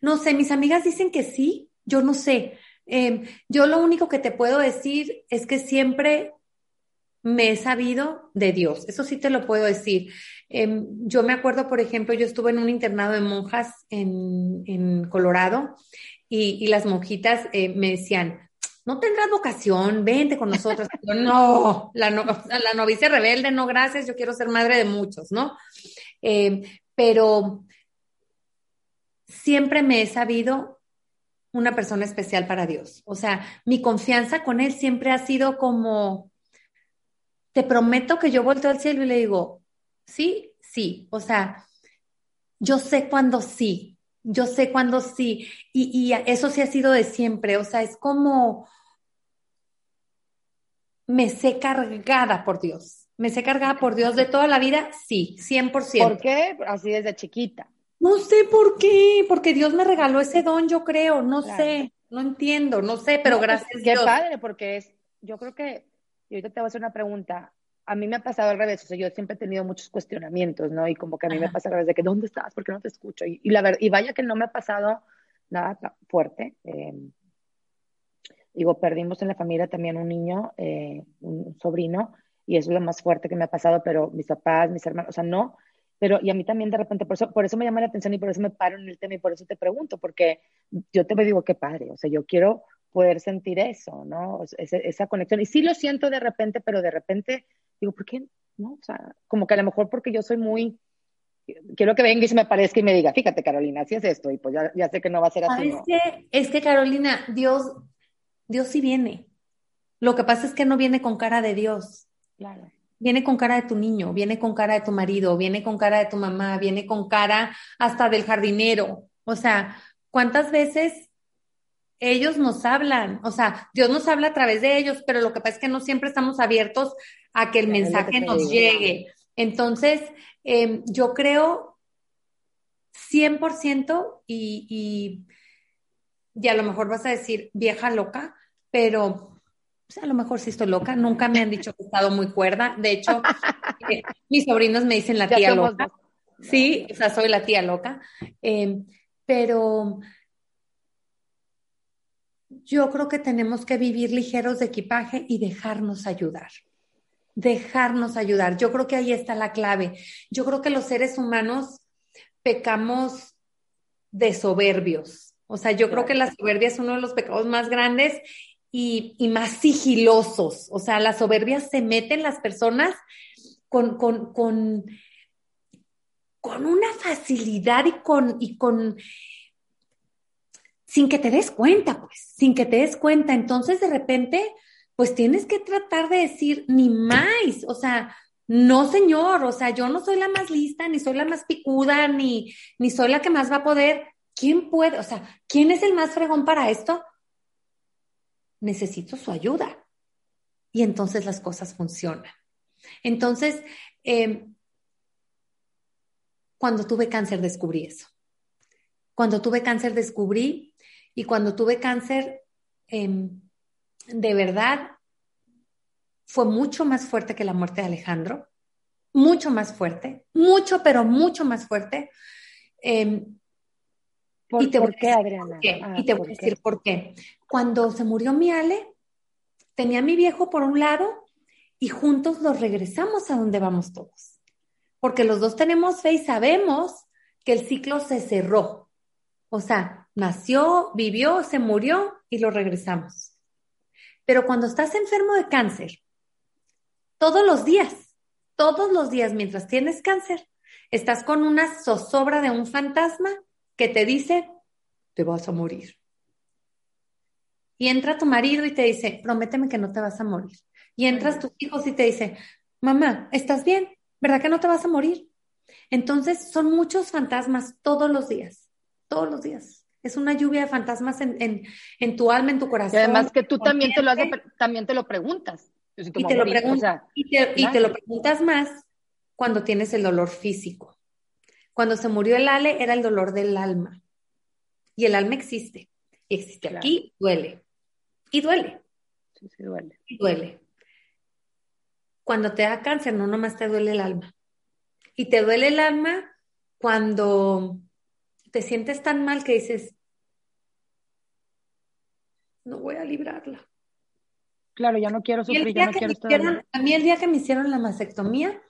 no sé. Mis amigas dicen que sí, yo no sé. Em, yo lo único que te puedo decir es que siempre me he sabido de Dios, eso sí te lo puedo decir. Em, yo me acuerdo, por ejemplo, yo estuve en un internado de monjas en, Colorado y, las monjitas eh, me decían, no tendrás vocación, vente con nosotros. no, la, la, novicia rebelde, no, gracias, yo quiero ser madre de muchos, ¿no? Em, pero siempre me he sabido una persona especial para Dios. O sea, mi confianza con Él siempre ha sido como, te prometo que yo volteo al cielo y le digo, sí, sí, o sea, yo sé cuándo sí, yo sé cuándo sí, y, eso sí ha sido de siempre, o sea, es como, me sé cargada por Dios, me sé cargada por Dios de toda la vida, sí, 100%. ¿Por qué? Así desde chiquita. No sé por qué, porque Dios me regaló ese don, yo creo, no sé, no entiendo, no sé, pero pues, gracias. Qué padre, porque es, yo creo que y ahorita te voy a hacer una pregunta. A mí me ha pasado al revés, o sea, yo siempre he tenido muchos cuestionamientos, ¿no? Y como que a mí me pasa al revés de que, ¿dónde estás? ¿Por qué no te escucho? Y, la verdad, y vaya que no me ha pasado nada fuerte. Em, digo, perdimos en la familia también un niño, eh, un sobrino, y eso es lo más fuerte que me ha pasado, pero mis papás, mis hermanos, o sea, no, pero y a mí también de repente, por eso, por eso me llama la atención y por eso me paro en el tema y por eso te pregunto, porque yo te digo, qué padre, o sea, yo quiero poder sentir eso, ¿no? esa conexión. Y sí lo siento de repente, pero de repente digo, ¿por qué? No, o sea, como que a lo mejor porque yo soy muy, quiero que venga y se me parezca y me diga, fíjate Carolina, así es esto, y pues ya, sé que no va a ser así. Es, que, es que Carolina, Dios, Dios sí viene. Lo que pasa es que no viene con cara de Dios. Claro. Viene con cara de tu niño, viene con cara de tu marido, viene con cara de tu mamá, viene con cara hasta del jardinero. O sea, ¿cuántas veces ellos nos hablan, o sea, Dios nos habla a través de ellos, pero lo que pasa es que no siempre estamos abiertos a que el mensaje nos llegue. Entonces, em, yo creo 100% y, y, a lo mejor vas a decir vieja loca, pero pues, a lo mejor sí estoy loca. Nunca me han dicho que he estado muy cuerda. De hecho, eh, mis sobrinos me dicen la tía loca. Sí, o sea, soy la tía loca. Em, pero yo creo que tenemos que vivir ligeros de equipaje y dejarnos ayudar. Dejarnos ayudar. Yo creo que ahí está la clave. Yo creo que los seres humanos pecamos de soberbios. O sea, yo creo que la soberbia es uno de los pecados más grandes y, más sigilosos. O sea, la soberbia se mete en las personas con, con, con, con una facilidad y con, y con sin que te des cuenta, pues, sin que te des cuenta. Entonces, de repente, pues tienes que tratar de decir ni más, o sea, no, señor, o sea, yo no soy la más lista, ni soy la más picuda, ni, ni soy la que más va a poder. ¿Quién puede? O sea, ¿quién es el más fregón para esto? Necesito su ayuda. Y entonces las cosas funcionan. Entonces, em, cuando tuve cáncer descubrí eso. Cuando tuve cáncer descubrí y cuando tuve cáncer, em, de verdad, fue mucho más fuerte que la muerte de Alejandro, mucho más fuerte, mucho, pero mucho más fuerte. Em, y te ¿por qué, Adriana? Ah, y te voy a decir por qué. Cuando se murió mi Ale, tenía a mi viejo por un lado y juntos los regresamos a donde vamos todos. Porque los dos tenemos fe y sabemos que el ciclo se cerró. O sea, nació, vivió, se murió y lo regresamos. Pero cuando estás enfermo de cáncer, todos los días todos los días mientras tienes cáncer, estás con una zozobra de un fantasma que te dice, te vas a morir. Y entra tu marido y te dice, prométeme que no te vas a morir. Y entras tus hijos y te dice, mamá, ¿estás bien? ¿Verdad que no te vas a morir? Entonces son muchos fantasmas todos los días, todos los días. Es una lluvia de fantasmas en, en, tu alma, en tu corazón. Y además que tú también te, lo también te lo preguntas. y, te lo y, te, lo preguntas más cuando tienes el dolor físico. Cuando se murió el Ale era el dolor del alma. Y el alma existe. Y existe aquí, duele. Y duele. Sí, sí, duele. Y duele. Cuando te da cáncer, no nomás te duele el alma. Y te duele el alma cuando te sientes tan mal que dices, no voy a librarla. Claro, ya no quiero sufrir, ya no quiero estar. A mí el día que me hicieron la mastectomía.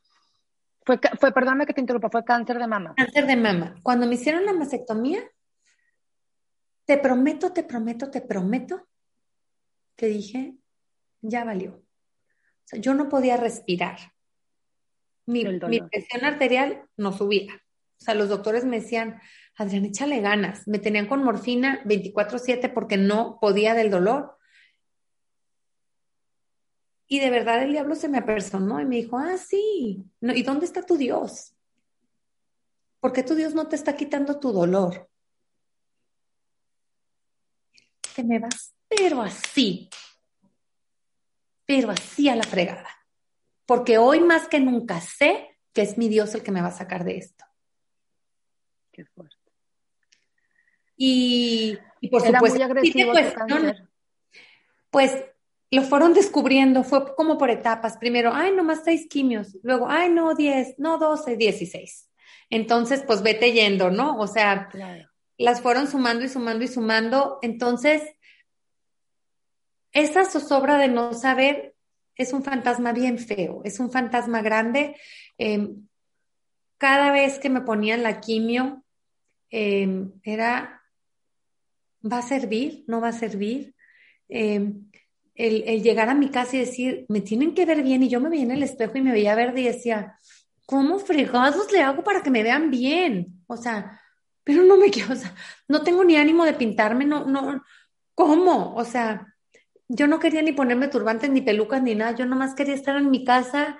Fue, fue, perdóname que te interrumpa, fue cáncer de mama. Cáncer de mama. Cuando me hicieron la mastectomía, te prometo, te prometo, te prometo que dije, ya valió. O sea, yo no podía respirar. Mi, mi, presión arterial no subía. O sea, los doctores me decían, Adrián, échale ganas. Me tenían con morfina 24/7 porque no podía del dolor. Y de verdad el diablo se me apersonó y me dijo, ah, sí, ¿y dónde está tu Dios? ¿Por qué tu Dios no te está quitando tu dolor? Que me vas, pero así, pero así a la fregada. Porque hoy más que nunca sé que es mi Dios el que me va a sacar de esto. Qué fuerte. Y, por supuesto, pues, pues lo fueron descubriendo, fue como por etapas. Primero, ay, nomás seis quimios. Luego, ay, no, diez, no, doce, dieciséis. Entonces, pues vete yendo, ¿no? O sea, las fueron sumando y sumando y sumando. Entonces, esa zozobra de no saber es un fantasma bien feo, es un fantasma grande. Em, cada vez que me ponían la quimio, em, era, ¿va a servir? ¿No va a servir? Em, el, llegar a mi casa y decir, me tienen que ver bien, y yo me veía en el espejo y me veía verde y decía, ¿cómo fregados le hago para que me vean bien? O sea, pero no me quiero, o sea, no tengo ni ánimo de pintarme, no, no, ¿cómo? O sea, yo no quería ni ponerme turbantes ni pelucas ni nada, yo nomás quería estar en mi casa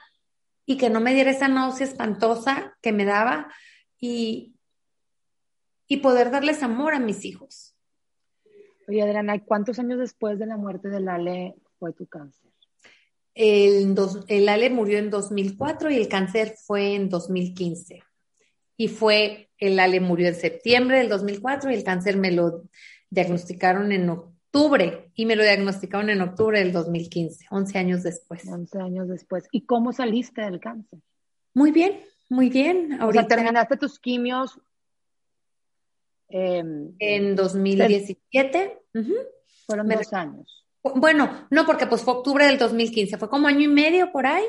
y que no me diera esa náusea espantosa que me daba y, y poder darles amor a mis hijos. Oye, Adriana, ¿cuántos años después de la muerte del Ale fue tu cáncer? El, el Ale murió en 2004 y el cáncer fue en 2015. Y fue, el Ale murió en septiembre del 2004 y el cáncer me lo diagnosticaron en octubre y me lo diagnosticaron en octubre del 2015, 11 años después. 11 años después. ¿Y cómo saliste del cáncer? Muy bien, muy bien. Ahorita terminaste tus quimios Em, en 2017. Fueron dos años. Bueno, no, porque pues fue octubre del 2015, fue como año y medio por ahí,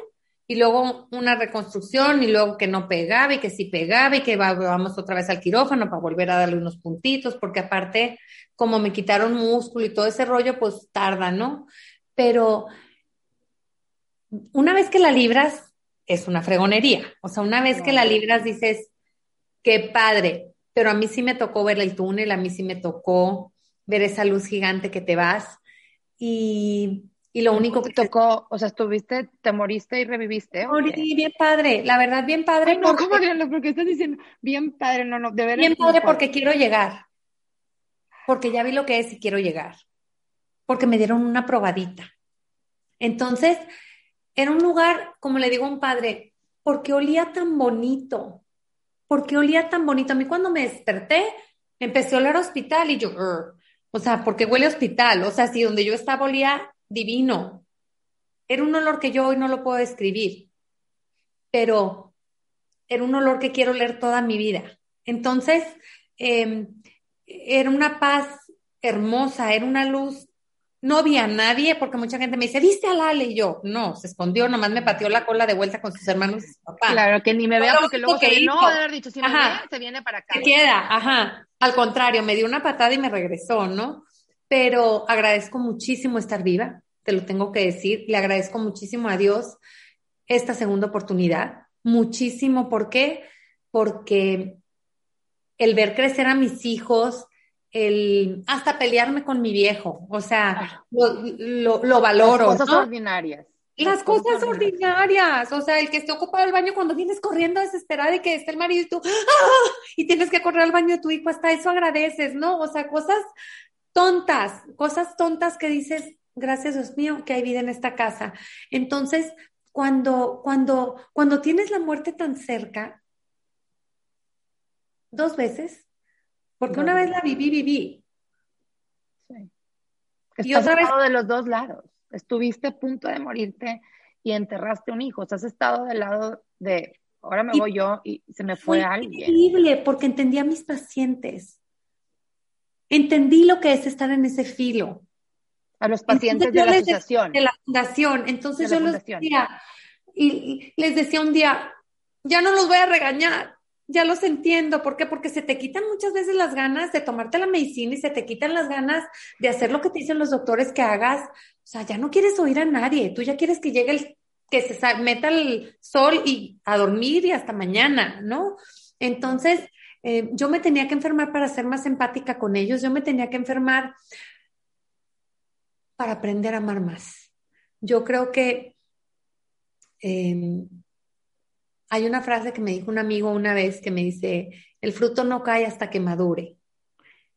y luego una reconstrucción, y luego que no pegaba, y que sí pegaba, y que vamos otra vez al quirófano para volver a darle unos puntitos, porque aparte, como me quitaron músculo y todo ese rollo, pues tarda, ¿no? Pero una vez que la libras, es una fregonería. O sea, una vez que la libras, dices, qué padre, pero a mí sí me tocó ver el túnel, a mí sí me tocó ver esa luz gigante que te vas y, lo único que tocó, o sea, estuviste, te moriste y reviviste. Morí bien padre, la verdad, bien padre. no, ¿cómo porque estás diciendo bien padre? No, no, de verdad. Bien padre porque quiero llegar, porque ya vi lo que es y quiero llegar, porque me dieron una probadita. Entonces, era un lugar, como le digo a un padre, porque olía tan bonito, porque olía tan bonito. A mí cuando me desperté, empecé a oler hospital y yo, o sea, porque huele a hospital, o sea, si donde yo estaba olía divino. Era un olor que yo hoy no lo puedo describir, pero era un olor que quiero oler toda mi vida. Entonces, em, era una paz hermosa, era una luz no vi a nadie porque mucha gente me dice, ¿viste a Lale? Y yo, no, se escondió, nomás me pateó la cola de vuelta con sus hermanos y su papá. Claro, que ni me vea porque luego se no, haber dicho, si me ve, se viene para acá. Se queda, ajá. Al contrario, me dio una patada y me regresó, ¿no? Pero agradezco muchísimo estar viva, te lo tengo que decir, le agradezco muchísimo a Dios esta segunda oportunidad, muchísimo. ¿Por qué? Porque el ver crecer a mis hijos, el hasta pelearme con mi viejo, o sea, lo, lo, valoro. Las cosas ordinarias. Las, cosas, ordinarias. o sea, el que esté ocupado el baño cuando vienes corriendo desesperada y que esté el marido y tú, ¡ah! y tienes que correr al baño de tu hijo, hasta eso agradeces, ¿no? O sea, cosas tontas, cosas tontas que dices, gracias Dios mío, que hay vida en esta casa. Entonces, cuando, cuando, cuando tienes la muerte tan cerca, dos veces, porque una vez la viví, viví. Sí. y otra vez de los dos lados. Estuviste a punto de morirte y enterraste un hijo. O sea, has estado del lado de ahora me voy yo y se me fue, fue alguien. Increíble, porque entendí a mis pacientes. Entendí lo que es estar en ese filo. A los pacientes de la asociación. De la fundación. Entonces yo les decía, y les decía un día, ya no los voy a regañar, ya los entiendo. ¿Por qué? Porque se te quitan muchas veces las ganas de tomarte la medicina y se te quitan las ganas de hacer lo que te dicen los doctores que hagas. O sea, ya no quieres oír a nadie. Tú ya quieres que llegue el, que se meta el sol y a dormir y hasta mañana, ¿no? Entonces, eh, yo me tenía que enfermar para ser más empática con ellos. Yo me tenía que enfermar para aprender a amar más. Yo creo que em, hay una frase que me dijo un amigo una vez que me dice, el fruto no cae hasta que madure.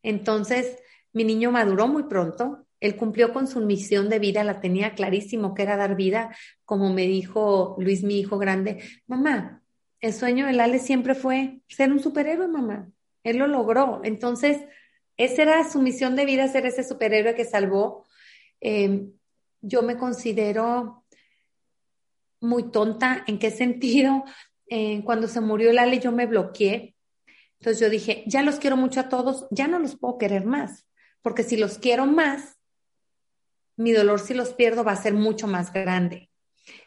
Entonces, mi niño maduró muy pronto, él cumplió con su misión de vida, la tenía clarísimo que era dar vida, como me dijo Luis, mi hijo grande, mamá, el sueño del Ale siempre fue ser un superhéroe, mamá. Él lo logró. Entonces, esa era su misión de vida, ser ese superhéroe que salvó. Em, yo me considero muy tonta. ¿En qué sentido? Eh, cuando se murió Lale yo me bloqueé. Entonces yo dije, ya los quiero mucho a todos, ya no los puedo querer más, porque si los quiero más, mi dolor si los pierdo va a ser mucho más grande.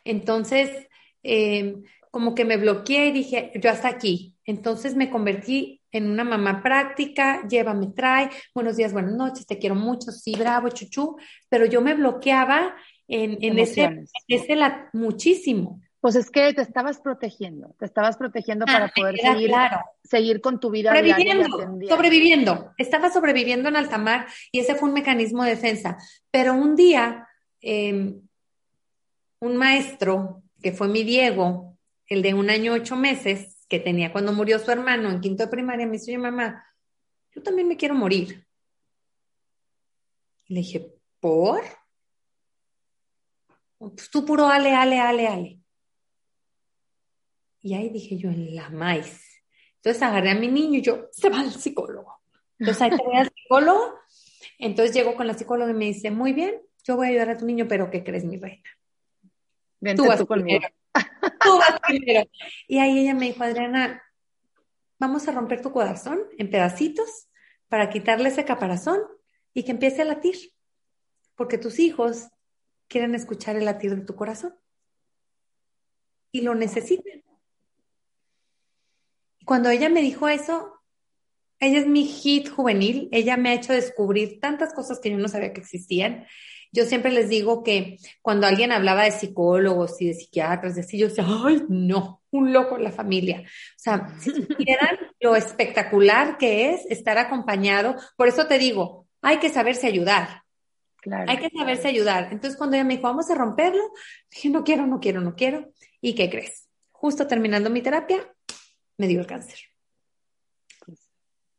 Entonces, em, como que me bloqueé y dije, yo hasta aquí. Entonces me convertí en una mamá práctica, llévame, trae, buenos días, buenas noches, te quiero mucho, sí, bravo, chuchu, pero yo me bloqueaba en, ese, ese muchísimo. Pues es que te estabas protegiendo, te estabas protegiendo para ah, poder seguir, seguir con tu vida. Sobreviviendo, sobreviviendo. Estaba sobreviviendo en alta mar y ese fue un mecanismo de defensa. Pero un día, em, un maestro, que fue mi Diego, el de un año ocho meses, que tenía cuando murió su hermano en quinto de primaria, me dice, mamá, yo también me quiero morir. le dije, ¿por? Pues tú puro ale, ale, ale, ale. Y ahí dije yo, en la maíz. Entonces agarré a mi niño y yo, se va al psicólogo. Entonces ahí te voy al psicólogo. Entonces llego con la psicóloga y me dice, muy bien, yo voy a ayudar a tu niño, pero ¿qué crees, mi reina? tú vas primero. tú vas primero. Y ahí ella me dijo, Adriana, vamos a romper tu corazón en pedacitos para quitarle ese caparazón y que empiece a latir. Porque tus hijos quieren escuchar el latido de tu corazón. Y lo necesitan. Cuando ella me dijo eso, ella es mi hit juvenil, ella me ha hecho descubrir tantas cosas que yo no sabía que existían. Yo siempre les digo que cuando alguien hablaba de psicólogos y de psiquiatras, de así, yo decía, ay, no, un loco en la familia. O sea, si supieran lo espectacular que es estar acompañado, por eso te digo, hay que saberse ayudar. Hay que saberse ayudar. Entonces, cuando ella me dijo, vamos a romperlo, dije, no quiero, no quiero, no quiero. ¿Y qué crees? Justo terminando mi terapia, me dio el cáncer.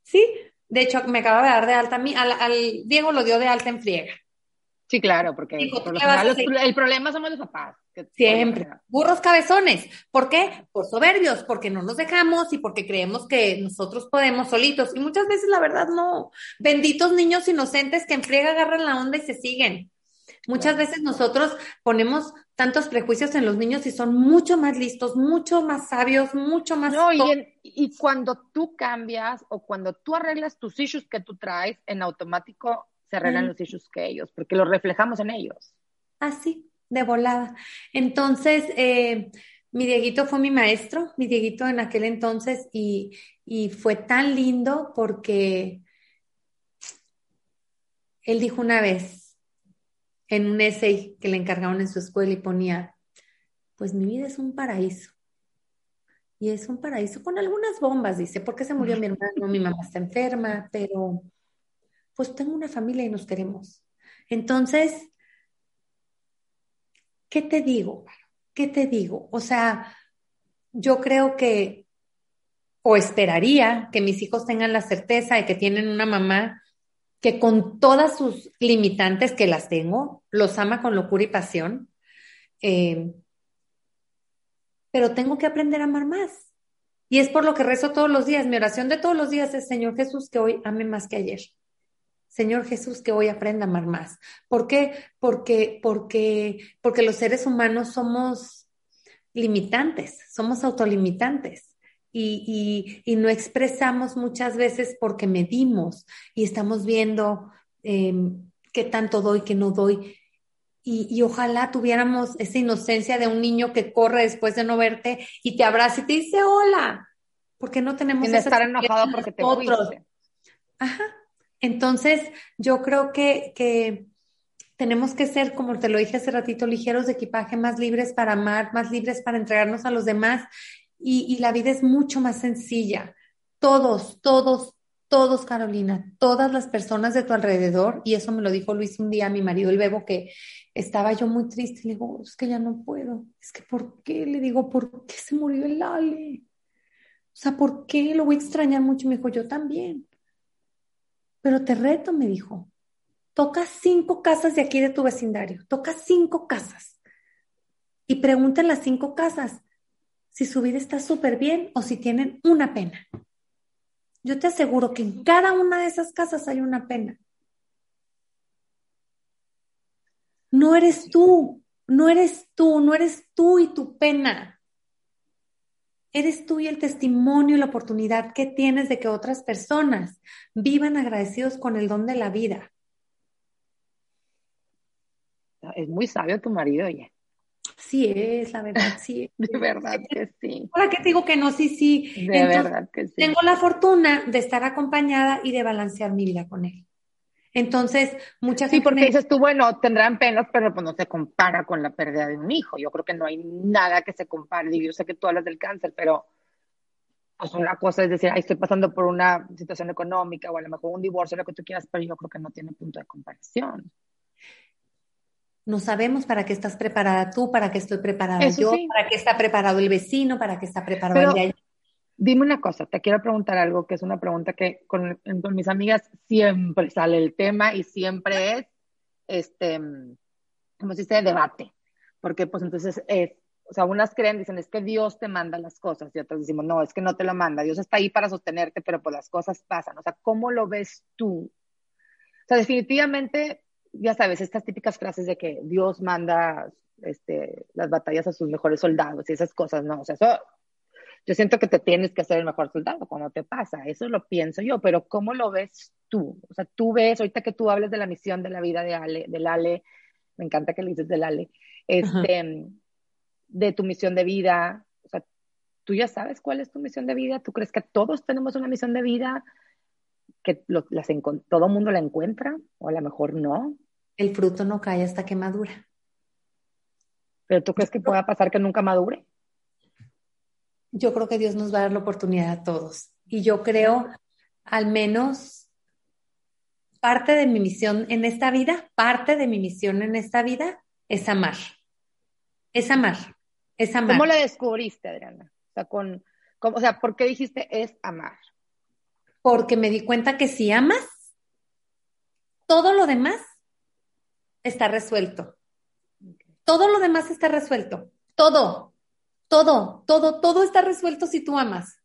Sí, de hecho, me acaba de dar de alta a mí, al, al Diego lo dio de alta en friega. Sí, claro, porque el problema somos los papás. Siempre. Burros cabezones. ¿Por qué? Por soberbios, porque no nos dejamos y porque creemos que nosotros podemos solitos. Y muchas veces la verdad no. Benditos niños inocentes que en friega agarran la onda y se siguen. Muchas veces nosotros ponemos tantos prejuicios en los niños y son mucho más listos, mucho más sabios, mucho más... No, y, y cuando tú cambias o cuando tú arreglas tus issues que tú traes, en automático se arreglan los issues que ellos, porque los reflejamos en ellos. Así, de volada. Entonces, eh, mi Dieguito fue mi maestro, mi Dieguito en aquel entonces, y, y fue tan lindo porque él dijo una vez en un essay que le encargaron en su escuela y ponía, pues mi vida es un paraíso. Y es un paraíso con algunas bombas, dice, ¿por qué se murió mi hermano? Mi mamá está enferma, pero pues tengo una familia y nos queremos. Entonces, ¿qué te digo? ¿Qué te digo? O sea, yo creo que, o esperaría que mis hijos tengan la certeza de que tienen una mamá que con todas sus limitantes que las tengo, los ama con locura y pasión, eh, pero tengo que aprender a amar más. Y es por lo que rezo todos los días. Mi oración de todos los días es, Señor Jesús, que hoy ame más que ayer. Señor Jesús, que hoy aprenda a amar más. ¿Por qué? Porque, porque, porque los seres humanos somos limitantes, somos autolimitantes. Y, y, no expresamos muchas veces porque medimos y estamos viendo em, qué tanto doy, qué no doy. Y, y, ojalá tuviéramos esa inocencia de un niño que corre después de no verte y te abraza y te dice hola, porque no tenemos Sin estar enojado porque te otros. Ajá, entonces, yo creo que, tenemos que ser, como te lo dije hace ratito, ligeros de equipaje, más libres para amar, más libres para entregarnos a los demás. Y, la vida es mucho más sencilla. Todos, todos, todos, Carolina, todas las personas de tu alrededor, y eso me lo dijo Luis un día, mi marido, el bebo, que estaba yo muy triste, le digo, es que ya no puedo, es que ¿por qué? Le digo, ¿por qué se murió el Ale? O sea, ¿por qué? Lo voy a extrañar mucho. Me dijo, yo también. Pero te reto, me dijo, toca cinco casas de aquí de tu vecindario, toca cinco casas. Y pregunta en las cinco casas si su vida está súper bien o si tienen una pena. Yo te aseguro que en cada una de esas casas hay una pena. No eres tú, no eres tú, no eres tú y tu pena. Eres tú y el testimonio y la oportunidad que tienes de que otras personas vivan agradecidos con el don de la vida. Es muy sabio tu marido, oye. Sí es, la verdad, sí. de verdad que sí. Ahora que te digo que no, sí, sí. De verdad que sí. Tengo la fortuna de estar acompañada y de balancear mi vida con él. Entonces, muchas Sí, porque dices tú, bueno, tendrán penas, pero pues no se compara con la pérdida de un hijo. Yo creo que no hay nada que se compare. Yo sé que tú hablas del cáncer, pero pues una cosa es decir, ay, estoy pasando por una situación económica o a lo mejor un divorcio, lo que tú quieras, pero yo creo que no tiene punto de comparación. No sabemos para qué estás preparada tú, para qué estoy preparada yo, para qué está preparado el vecino, para qué está preparado el de allá. Dime una cosa, te quiero preguntar algo que es una pregunta que con, mis amigas siempre sale el tema y siempre es, este, como se debate. Porque pues entonces es, o sea, unas creen, dicen, es que Dios te manda las cosas y otras decimos, no, es que no te lo manda, Dios está ahí para sostenerte, pero pues las cosas pasan. O sea, ¿cómo lo ves tú? O sea, definitivamente, ya sabes, estas típicas frases de que Dios manda este, las batallas a sus mejores soldados y esas cosas, no, o sea, eso yo siento que te tienes que hacer el mejor soldado cuando te pasa, eso lo pienso yo, pero ¿cómo lo ves tú? O sea, tú ves, ahorita que tú hables de la misión de la vida de Ale, del Ale, me encanta que le dices del Ale, este, de tu misión de vida, o sea, tú ya sabes cuál es tu misión de vida, tú crees que todos tenemos una misión de vida, que lo, las todo mundo la encuentra, o a lo mejor no. El fruto no cae hasta que madura. ¿Pero tú crees que pueda pasar que nunca madure? Yo creo que Dios nos va a dar la oportunidad a todos. Y yo creo, al menos, parte de mi misión en esta vida, parte de mi misión en esta vida es amar. Es amar. Es amar. ¿Cómo la descubriste, Adriana? O sea, con, o sea, ¿por qué dijiste es amar? Porque me di cuenta que si amas, todo lo demás está resuelto. Todo lo demás está resuelto. Todo. Todo, todo, todo está resuelto si tú amas.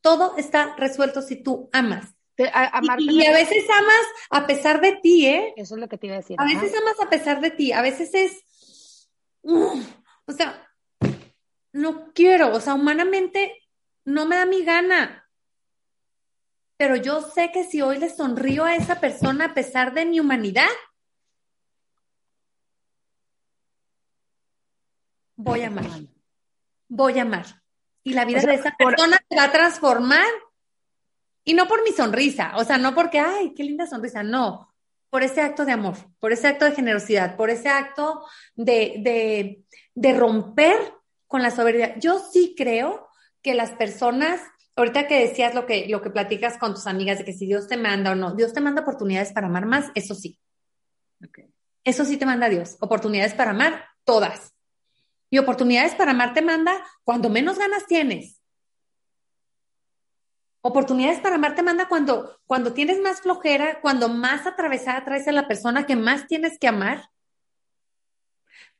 Todo está resuelto si tú amas. y, a veces amas a pesar de ti, ¿eh? Eso es lo que te iba a decir. A veces amas a pesar de ti, a veces es, o sea, no quiero, o sea, humanamente no me da mi gana. Pero yo sé que si hoy le sonrío a esa persona a pesar de mi humanidad, voy a amar voy a amar. Y la vida de esa persona se va a transformar. Y no por mi sonrisa, o sea, no porque, ay, qué linda sonrisa, no, por ese acto de amor, por ese acto de generosidad, por ese acto de, de, de romper con la soberbia. Yo sí creo que las personas, ahorita que decías lo que, lo que platicas con tus amigas de que si Dios te manda o no, Dios te manda oportunidades para amar más, eso sí. Eso sí te manda Dios, oportunidades para amar, todas. Y oportunidades para amar te manda cuando menos ganas tienes. Oportunidades para amar te manda cuando, cuando tienes más flojera, cuando más atravesada traes a la persona que más tienes que amar.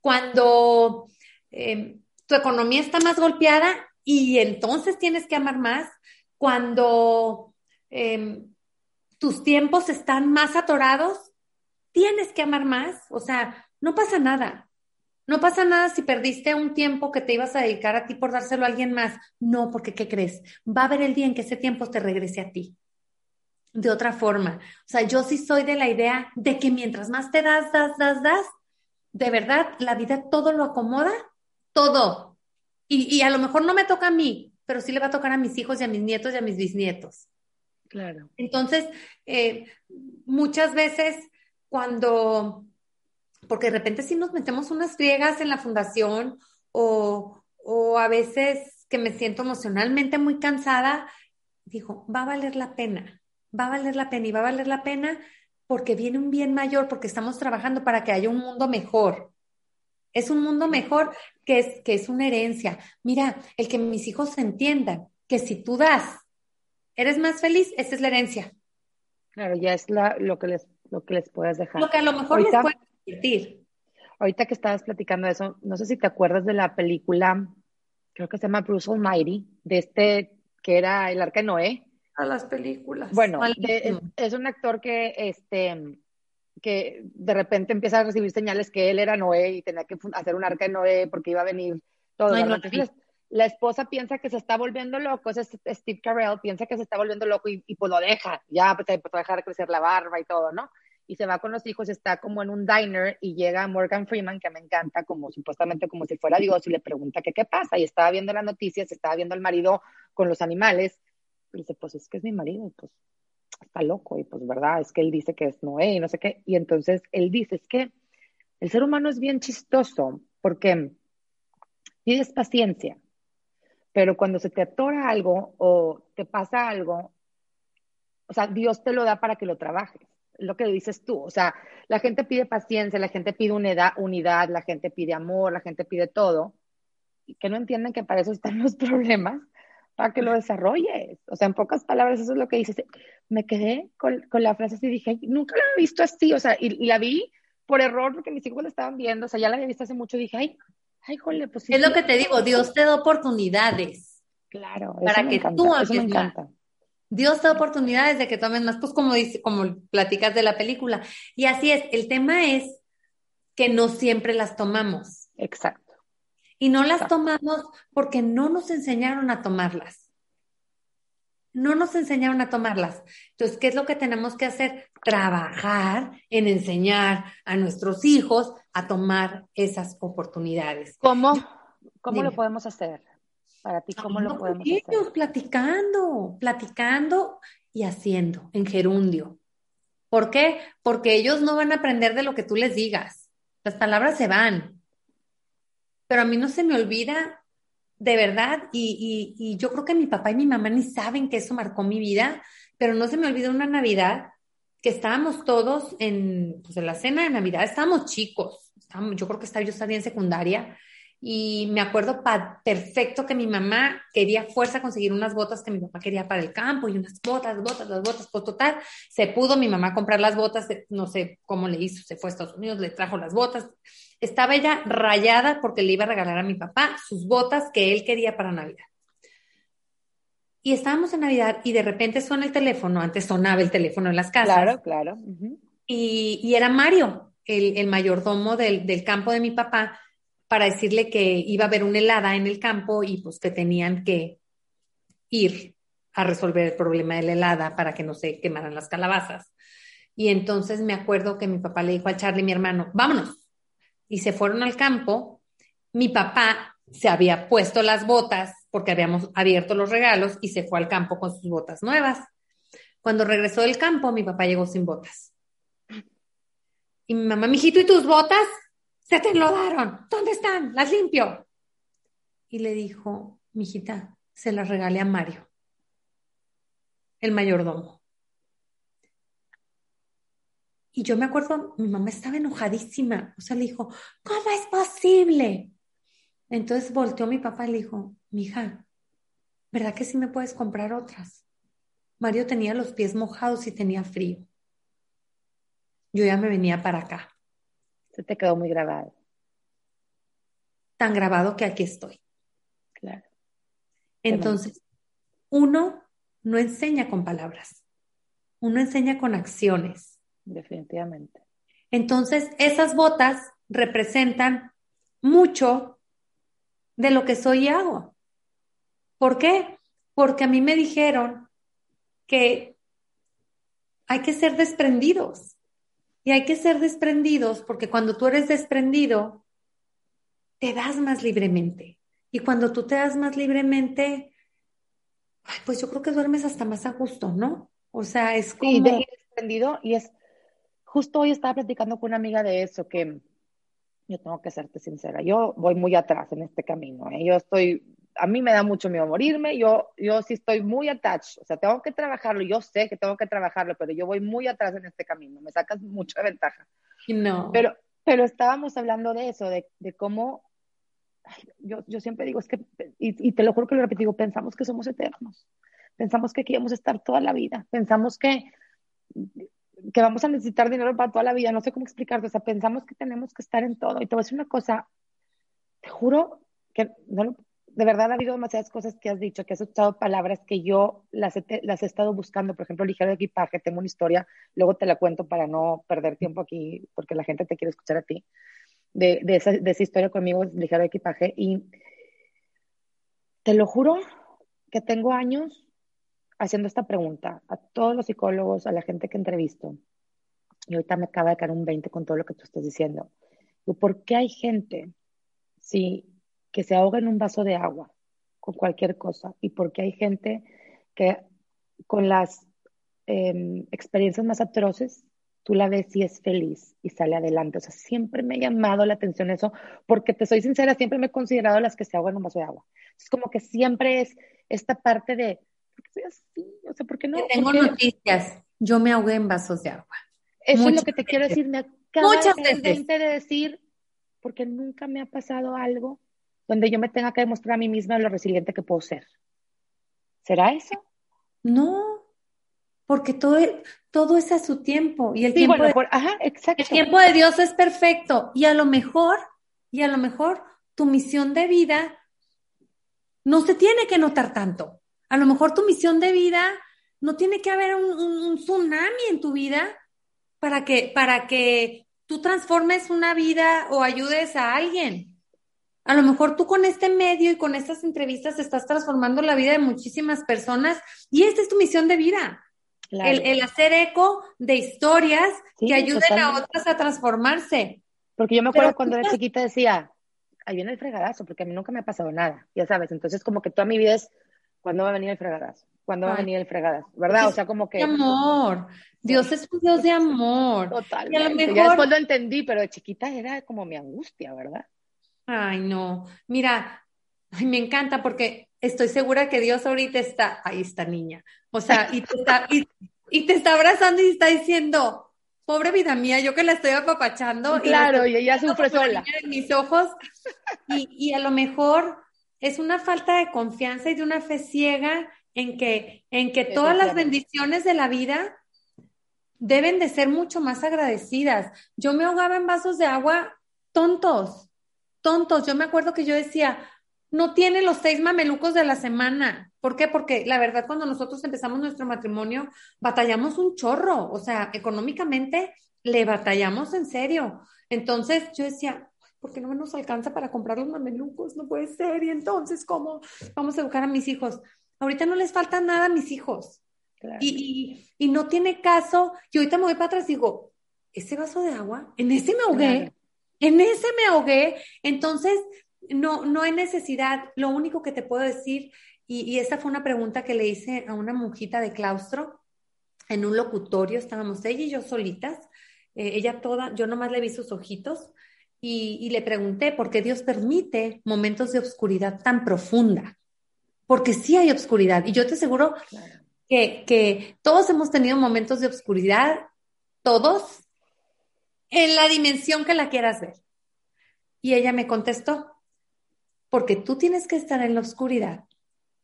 Cuando eh, tu economía está más golpeada y entonces tienes que amar más. Cuando em, tus tiempos están más atorados, tienes que amar más. O sea, no pasa nada. No pasa nada si perdiste un tiempo que te ibas a dedicar a ti por dárselo a alguien más. No, porque ¿qué crees? Va a haber el día en que ese tiempo te regrese a ti. De otra forma. O sea, yo sí soy de la idea de que mientras más te das, das, das, das, de verdad, la vida todo lo acomoda, todo. Y, y a lo mejor no me toca a mí, pero sí le va a tocar a mis hijos y a mis nietos y a mis bisnietos. Claro. Entonces, eh, muchas veces cuando porque de repente si nos metemos unas friegas en la fundación o, o a veces que me siento emocionalmente muy cansada, digo, va a valer la pena, va a valer la pena y va a valer la pena porque viene un bien mayor, porque estamos trabajando para que haya un mundo mejor. Es un mundo mejor que es, que es una herencia. Mira, el que mis hijos entiendan que si tú das, eres más feliz, esa es la herencia. Claro, ya es la, lo, que les, lo que les puedes dejar. Lo que a lo mejor les Ahorita que estabas platicando de eso, no sé si te acuerdas de la película, creo que se llama Bruce Almighty, de este que era el arca de Noé. A las películas. Bueno, es, un actor que, este, que de repente empieza a recibir señales que él era Noé y tenía que hacer un arca de Noé porque iba a venir todo. la, esposa piensa que se está volviendo loco, es Steve Carell, piensa que se está volviendo loco y, pues lo deja, ya pues, empezó a dejar crecer la barba y todo, ¿no? Y se va con los hijos, está como en un diner y llega Morgan Freeman, que me encanta, como supuestamente como si fuera Dios, y le pregunta que qué pasa, y estaba viendo las noticias, estaba viendo al marido con los animales, y dice, pues es que es mi marido, y pues está loco, y pues verdad, es que él dice que es Noé, y no sé qué, y entonces él dice, es que el ser humano es bien chistoso, porque tienes paciencia, pero cuando se te atora algo o te pasa algo, o sea, Dios te lo da para que lo trabajes lo que dices tú, o sea, la gente pide paciencia, la gente pide unidad, unidad, la gente pide amor, la gente pide todo, y que no entienden que para eso están los problemas, para que lo desarrolles. O sea, en pocas palabras, eso es lo que dices. Me quedé con, la frase así y dije, nunca la he visto así, o sea, y, la vi por error porque mis hijos la estaban viendo, o sea, ya la había visto hace mucho y dije, ay, ay, jole, pues sí. Es lo que te digo, Dios te da oportunidades. Claro, para que tú eso me encanta. Dios da oportunidades de que tomen más, pues como dice, como platicas de la película. Y así es, el tema es que no siempre las tomamos. Exacto. Y no las tomamos porque no nos enseñaron a tomarlas. No nos enseñaron a tomarlas. Entonces, ¿qué es lo que tenemos que hacer? Trabajar en enseñar a nuestros hijos a tomar esas oportunidades. ¿Cómo, cómo lo podemos hacer? Para ti, ¿cómo lo podemos hacer? Platicando, platicando y haciendo en gerundio. ¿Por qué? Porque ellos no van a aprender de lo que tú les digas. Las palabras se van. Pero a mí no se me olvida, de verdad, y, y, yo creo que mi papá y mi mamá ni saben que eso marcó mi vida, pero no se me olvida una Navidad que estábamos todos en, pues en la cena de Navidad, estábamos chicos, yo creo que estaba, yo estaría en secundaria, y me acuerdo perfecto que mi mamá quería fuerza conseguir unas botas que mi papá quería para el campo y unas botas, botas, las botas, pues total, se pudo mi mamá comprar las botas, no sé cómo le hizo, se fue a Estados Unidos, le trajo las botas, estaba ella rayada porque le iba a regalar a mi papá sus botas que él quería para Navidad. Y estábamos en Navidad y de repente suena el teléfono, antes sonaba el teléfono en las casas. Claro, claro. y, y, era Mario, el, el mayordomo del, del campo de mi papá, para decirle que iba a haber una helada en el campo y pues que tenían que ir a resolver el problema de la helada para que no se quemaran las calabazas. Y entonces me acuerdo que mi papá le dijo a Charlie, mi hermano, vámonos. Y se fueron al campo. Mi papá se había puesto las botas porque habíamos abierto los regalos y se fue al campo con sus botas nuevas. Cuando regresó del campo, mi papá llegó sin botas. Y mi mamá, mijito, ¿y tus botas? Se te enlodaron. ¿Dónde están? Las limpio. y le dijo, mijita, se las regalé a Mario, el mayordomo. Y yo me acuerdo, mi mamá estaba enojadísima, o sea, le dijo, ¿cómo es posible? Entonces volteó mi papá y le dijo, mija, ¿verdad que sí me puedes comprar otras? Mario tenía los pies mojados y tenía frío. Yo ya me venía para acá. Se te quedó muy grabado. Tan grabado que aquí estoy. Claro. Entonces, uno no enseña con palabras, uno enseña con acciones. Definitivamente. Entonces, esas botas representan mucho de lo que soy y hago. ¿Por qué? Porque a mí me dijeron que hay que ser desprendidos. Y hay que ser desprendidos porque cuando tú eres desprendido, te das más libremente. Y cuando tú te das más libremente, pues yo creo que duermes hasta más a gusto, ¿no? O sea, es como... Sí, de desprendido y es... Justo hoy estaba platicando con una amiga de eso, que yo tengo que serte sincera, yo voy muy atrás en este camino, ¿eh? yo estoy a mí me da mucho miedo morirme, yo, yo sí estoy muy attached, o sea, tengo que trabajarlo, yo sé que tengo que trabajarlo, pero yo voy muy atrás en este camino, me sacas mucha ventaja. No. Pero, pero estábamos hablando de eso, de, de cómo, yo, yo, siempre digo, es que, y, y, te lo juro que lo repito, digo, pensamos que somos eternos, pensamos que aquí vamos a estar toda la vida, pensamos que, que vamos a necesitar dinero para toda la vida, no sé cómo explicarte, o sea, pensamos que tenemos que estar en todo. Y te voy a decir una cosa, te juro que no lo, de verdad ha habido demasiadas cosas que has dicho, que has usado palabras que yo las he, las he estado buscando, por ejemplo, ligero equipaje, tengo una historia, luego te la cuento para no perder tiempo aquí, porque la gente te quiere escuchar a ti, de, de, esa, de esa historia conmigo, ligero equipaje, y te lo juro que tengo años haciendo esta pregunta a todos los psicólogos, a la gente que entrevisto, y ahorita me acaba de caer un 20 con todo lo que tú estás diciendo. ¿Por qué hay gente, si que se ahoga en un vaso de agua con cualquier cosa y porque hay gente que con las eh, experiencias más atroces tú la ves y es feliz y sale adelante. O sea, siempre me ha llamado la atención eso, porque te soy sincera, siempre me he considerado las que se ahogan en un vaso de agua. Es como que siempre es esta parte de, ¿por qué soy así? O sea, ¿por qué no? Tengo noticias, yo me ahogué en vasos de agua. Eso Muchas es lo que te quiero decir, me acaba Muchas de, de decir, porque nunca me ha pasado algo donde yo me tenga que demostrar a mí misma lo resiliente que puedo ser. ¿Será eso? No, porque todo, todo es a su tiempo y el tiempo de, ajá, exacto. el tiempo de Dios es perfecto y a lo mejor y a lo mejor tu misión de vida no se tiene que notar tanto. A lo mejor tu misión de vida no tiene que haber un, un tsunami en tu vida para que para que tú transformes una vida o ayudes a alguien. A lo mejor tú con este medio y con estas entrevistas estás transformando la vida de muchísimas personas y esta es tu misión de vida. El, hacer eco de historias que ayuden a otras a transformarse. Porque yo me acuerdo cuando era chiquita decía, ahí viene el fregadazo, porque a mí nunca me ha pasado nada, ya sabes. Entonces, como que toda mi vida es, ¿cuándo va a venir el fregadazo? ¿Cuándo va a venir el fregadazo? ¿Verdad? O sea, como que... Amor. Dios es un Dios de amor. Totalmente. Y a lo mejor... Ya después lo entendí, pero de chiquita era como mi angustia, ¿verdad? Ay, no. Mira, me encanta porque estoy segura que Dios ahorita está, ahí está niña. O sea, y te está, y, te está abrazando y está diciendo, pobre vida mía, yo que la estoy apapachando. Claro, y, ella sufre sola. En mis ojos. Y, y a lo mejor es una falta de confianza y de una fe ciega en que, en que todas las bendiciones de la vida deben de ser mucho más agradecidas. Yo me ahogaba en vasos de agua tontos tontos. Yo me acuerdo que yo decía, no tiene los seis mamelucos de la semana. ¿Por qué? Porque la verdad, cuando nosotros empezamos nuestro matrimonio, batallamos un chorro. O sea, económicamente le batallamos en serio. Entonces yo decía, ¿por qué no nos alcanza para comprar los mamelucos? No puede ser. Y entonces, ¿cómo vamos a educar a mis hijos? Ahorita no les falta nada a mis hijos. Y, y, no tiene caso. Y ahorita me voy para atrás y digo, ese vaso de agua, en ese me ahogué. En ese me ahogué, entonces no, no hay necesidad. Lo único que te puedo decir, y, y esta fue una pregunta que le hice a una monjita de claustro en un locutorio, estábamos ella y yo solitas, eh, ella toda, yo nomás le vi sus ojitos y, le pregunté por qué Dios permite momentos de oscuridad tan profunda. Porque sí hay oscuridad. Y yo te aseguro que, que todos hemos tenido momentos de oscuridad, todos, en la dimensión que la quieras ver. Y ella me contestó, porque tú tienes que estar en la oscuridad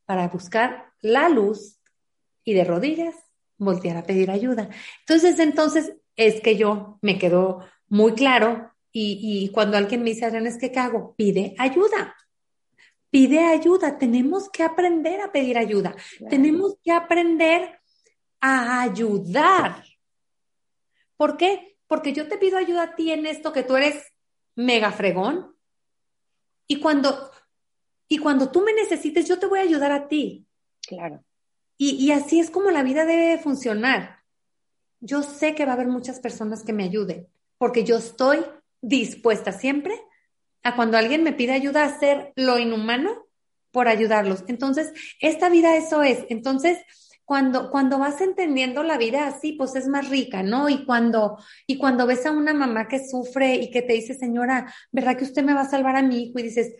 para buscar la luz y de rodillas voltear a pedir ayuda. Entonces, entonces es que yo me quedó muy claro y, cuando alguien me dice, es que ¿qué hago? Pide ayuda. Pide ayuda. Tenemos que aprender a pedir ayuda. Tenemos que aprender a ayudar. ¿Por qué? Porque yo te pido ayuda a ti en esto que tú eres mega fregón. Y cuando, y cuando tú me necesites, yo te voy a ayudar a ti. Claro. Y, y así es como la vida debe funcionar. Yo sé que va a haber muchas personas que me ayuden, porque yo estoy dispuesta siempre a cuando alguien me pide ayuda a hacer lo inhumano por ayudarlos. Entonces, esta vida eso es. Entonces, cuando, cuando vas entendiendo la vida así, pues es más rica, ¿no? Y cuando, y cuando ves a una mamá que sufre y que te dice, señora, ¿verdad que usted me va a salvar a mi hijo? Y dices,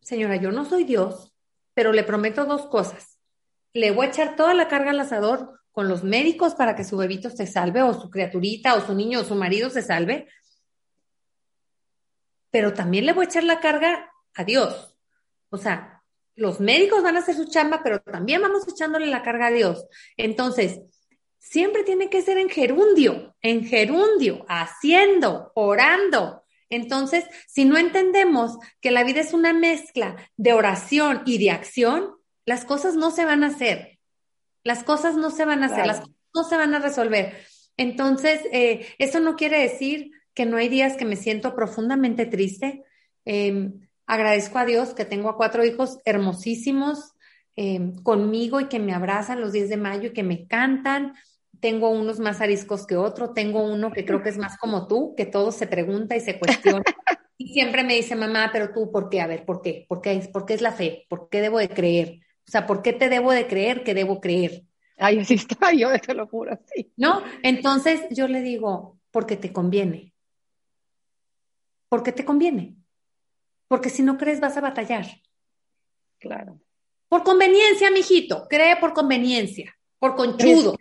señora, yo no soy Dios, pero le prometo dos cosas. Le voy a echar toda la carga al asador con los médicos para que su bebito se salve, o su criaturita, o su niño, o su marido se salve. Pero también le voy a echar la carga a Dios. O sea, los médicos van a hacer su chamba, pero también vamos echándole la carga a Dios. Entonces, siempre tiene que ser en gerundio, en gerundio, haciendo, orando. Entonces, si no entendemos que la vida es una mezcla de oración y de acción, las cosas no se van a hacer. Las cosas no se van a hacer, las cosas no se van a resolver. Entonces, eh, eso no quiere decir que no hay días que me siento profundamente triste. Em, Agradezco a Dios que tengo a cuatro hijos hermosísimos eh, conmigo y que me abrazan los 10 de mayo y que me cantan. Tengo unos más ariscos que otro. Tengo uno que creo que es más como tú, que todo se pregunta y se cuestiona. Y siempre me dice, mamá, pero tú, ¿por qué? A ver, ¿por qué? ¿Por qué, ¿Por qué es la fe? ¿Por qué debo de creer? O sea, ¿por qué te debo de creer que debo creer? Ay, así está, yo te lo juro, sí. ¿No? Entonces yo le digo, porque te conviene. Porque te conviene porque si no crees vas a batallar. Claro. Por conveniencia, mijito, cree por conveniencia, por conchudo.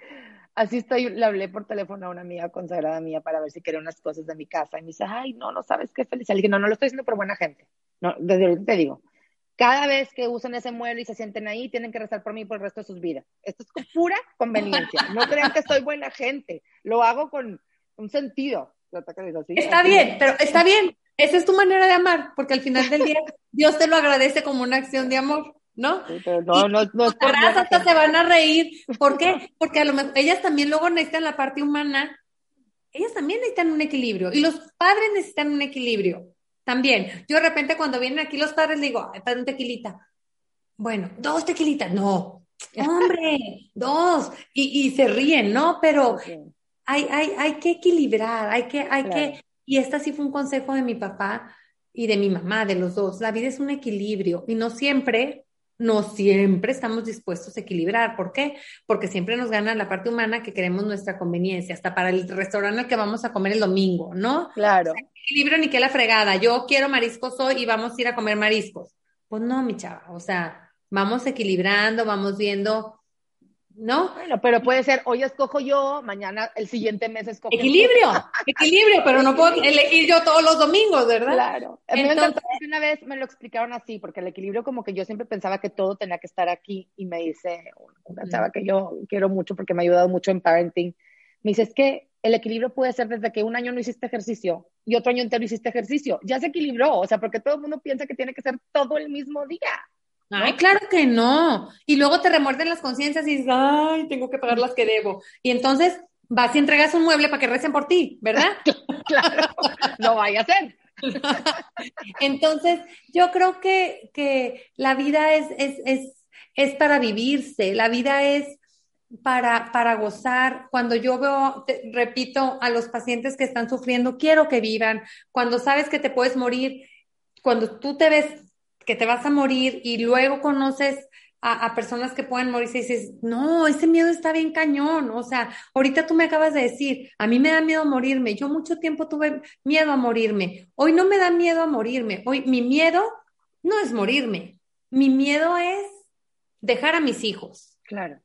Así estoy, le hablé por teléfono a una amiga consagrada mía para ver si quería unas cosas de mi casa y me dice, ay, no, no sabes qué feliz. Le dije, no, no lo estoy diciendo por buena gente. No, desde ahorita te digo, cada vez que usan ese mueble y se sienten ahí, tienen que rezar por mí por el resto de sus vidas. Esto es pura conveniencia. No crean que soy buena gente. Lo hago con un sentido. Está bien, pero está bien. Esa es tu manera de amar, porque al final del día Dios te lo agradece como una acción de amor, ¿no? no, no, no hasta se van a reír. ¿Por qué? Porque a lo mejor ellas también luego necesitan la parte humana. Ellas también necesitan un equilibrio y los padres necesitan un equilibrio también. Yo de repente cuando vienen aquí los padres digo, para un tequilita. Bueno, dos tequilitas. No, hombre, dos. Y, y se ríen, ¿no? Pero hay, hay, hay que equilibrar, hay que, hay que y este sí fue un consejo de mi papá y de mi mamá, de los dos. La vida es un equilibrio y no siempre, no siempre estamos dispuestos a equilibrar. ¿Por qué? Porque siempre nos gana la parte humana que queremos nuestra conveniencia, hasta para el restaurante al que vamos a comer el domingo, ¿no? Claro. equilibrio ni que la fregada. Yo quiero mariscos hoy y vamos a ir a comer mariscos. Pues no, mi chava. O sea, vamos equilibrando, vamos viendo ¿no? Bueno, pero puede ser, hoy escojo yo, mañana el siguiente mes escojo. Equilibrio, equilibrio, pero no puedo elegir yo todos los domingos, ¿verdad? Claro. A mí me encantó que una vez me lo explicaron así, porque el equilibrio como que yo siempre pensaba que todo tenía que estar aquí y me dice una chava que yo quiero mucho porque me ha ayudado mucho en parenting, me dice, es que el equilibrio puede ser desde que un año no hiciste ejercicio y otro año entero hiciste ejercicio. Ya se equilibró, o sea, porque todo el mundo piensa que tiene que ser todo el mismo día. Ay, claro que no. Y luego te remuerden las conciencias y dices, ay, tengo que pagar las que debo. Y entonces vas y entregas un mueble para que recen por ti, ¿verdad? claro, no vaya a ser. entonces, yo creo que, que la vida es, es, es, es para vivirse, la vida es para, para gozar. Cuando yo veo, repito, a los pacientes que están sufriendo, quiero que vivan. Cuando sabes que te puedes morir, cuando tú te ves que te vas a morir y luego conoces a, personas que puedan morir y dices, no, ese miedo está bien cañón. O sea, ahorita tú me acabas de decir, a mí me da miedo morirme. Yo mucho tiempo tuve miedo a morirme. Hoy no me da miedo a morirme. Hoy mi miedo no es morirme. Mi miedo es dejar a mis hijos. Claro.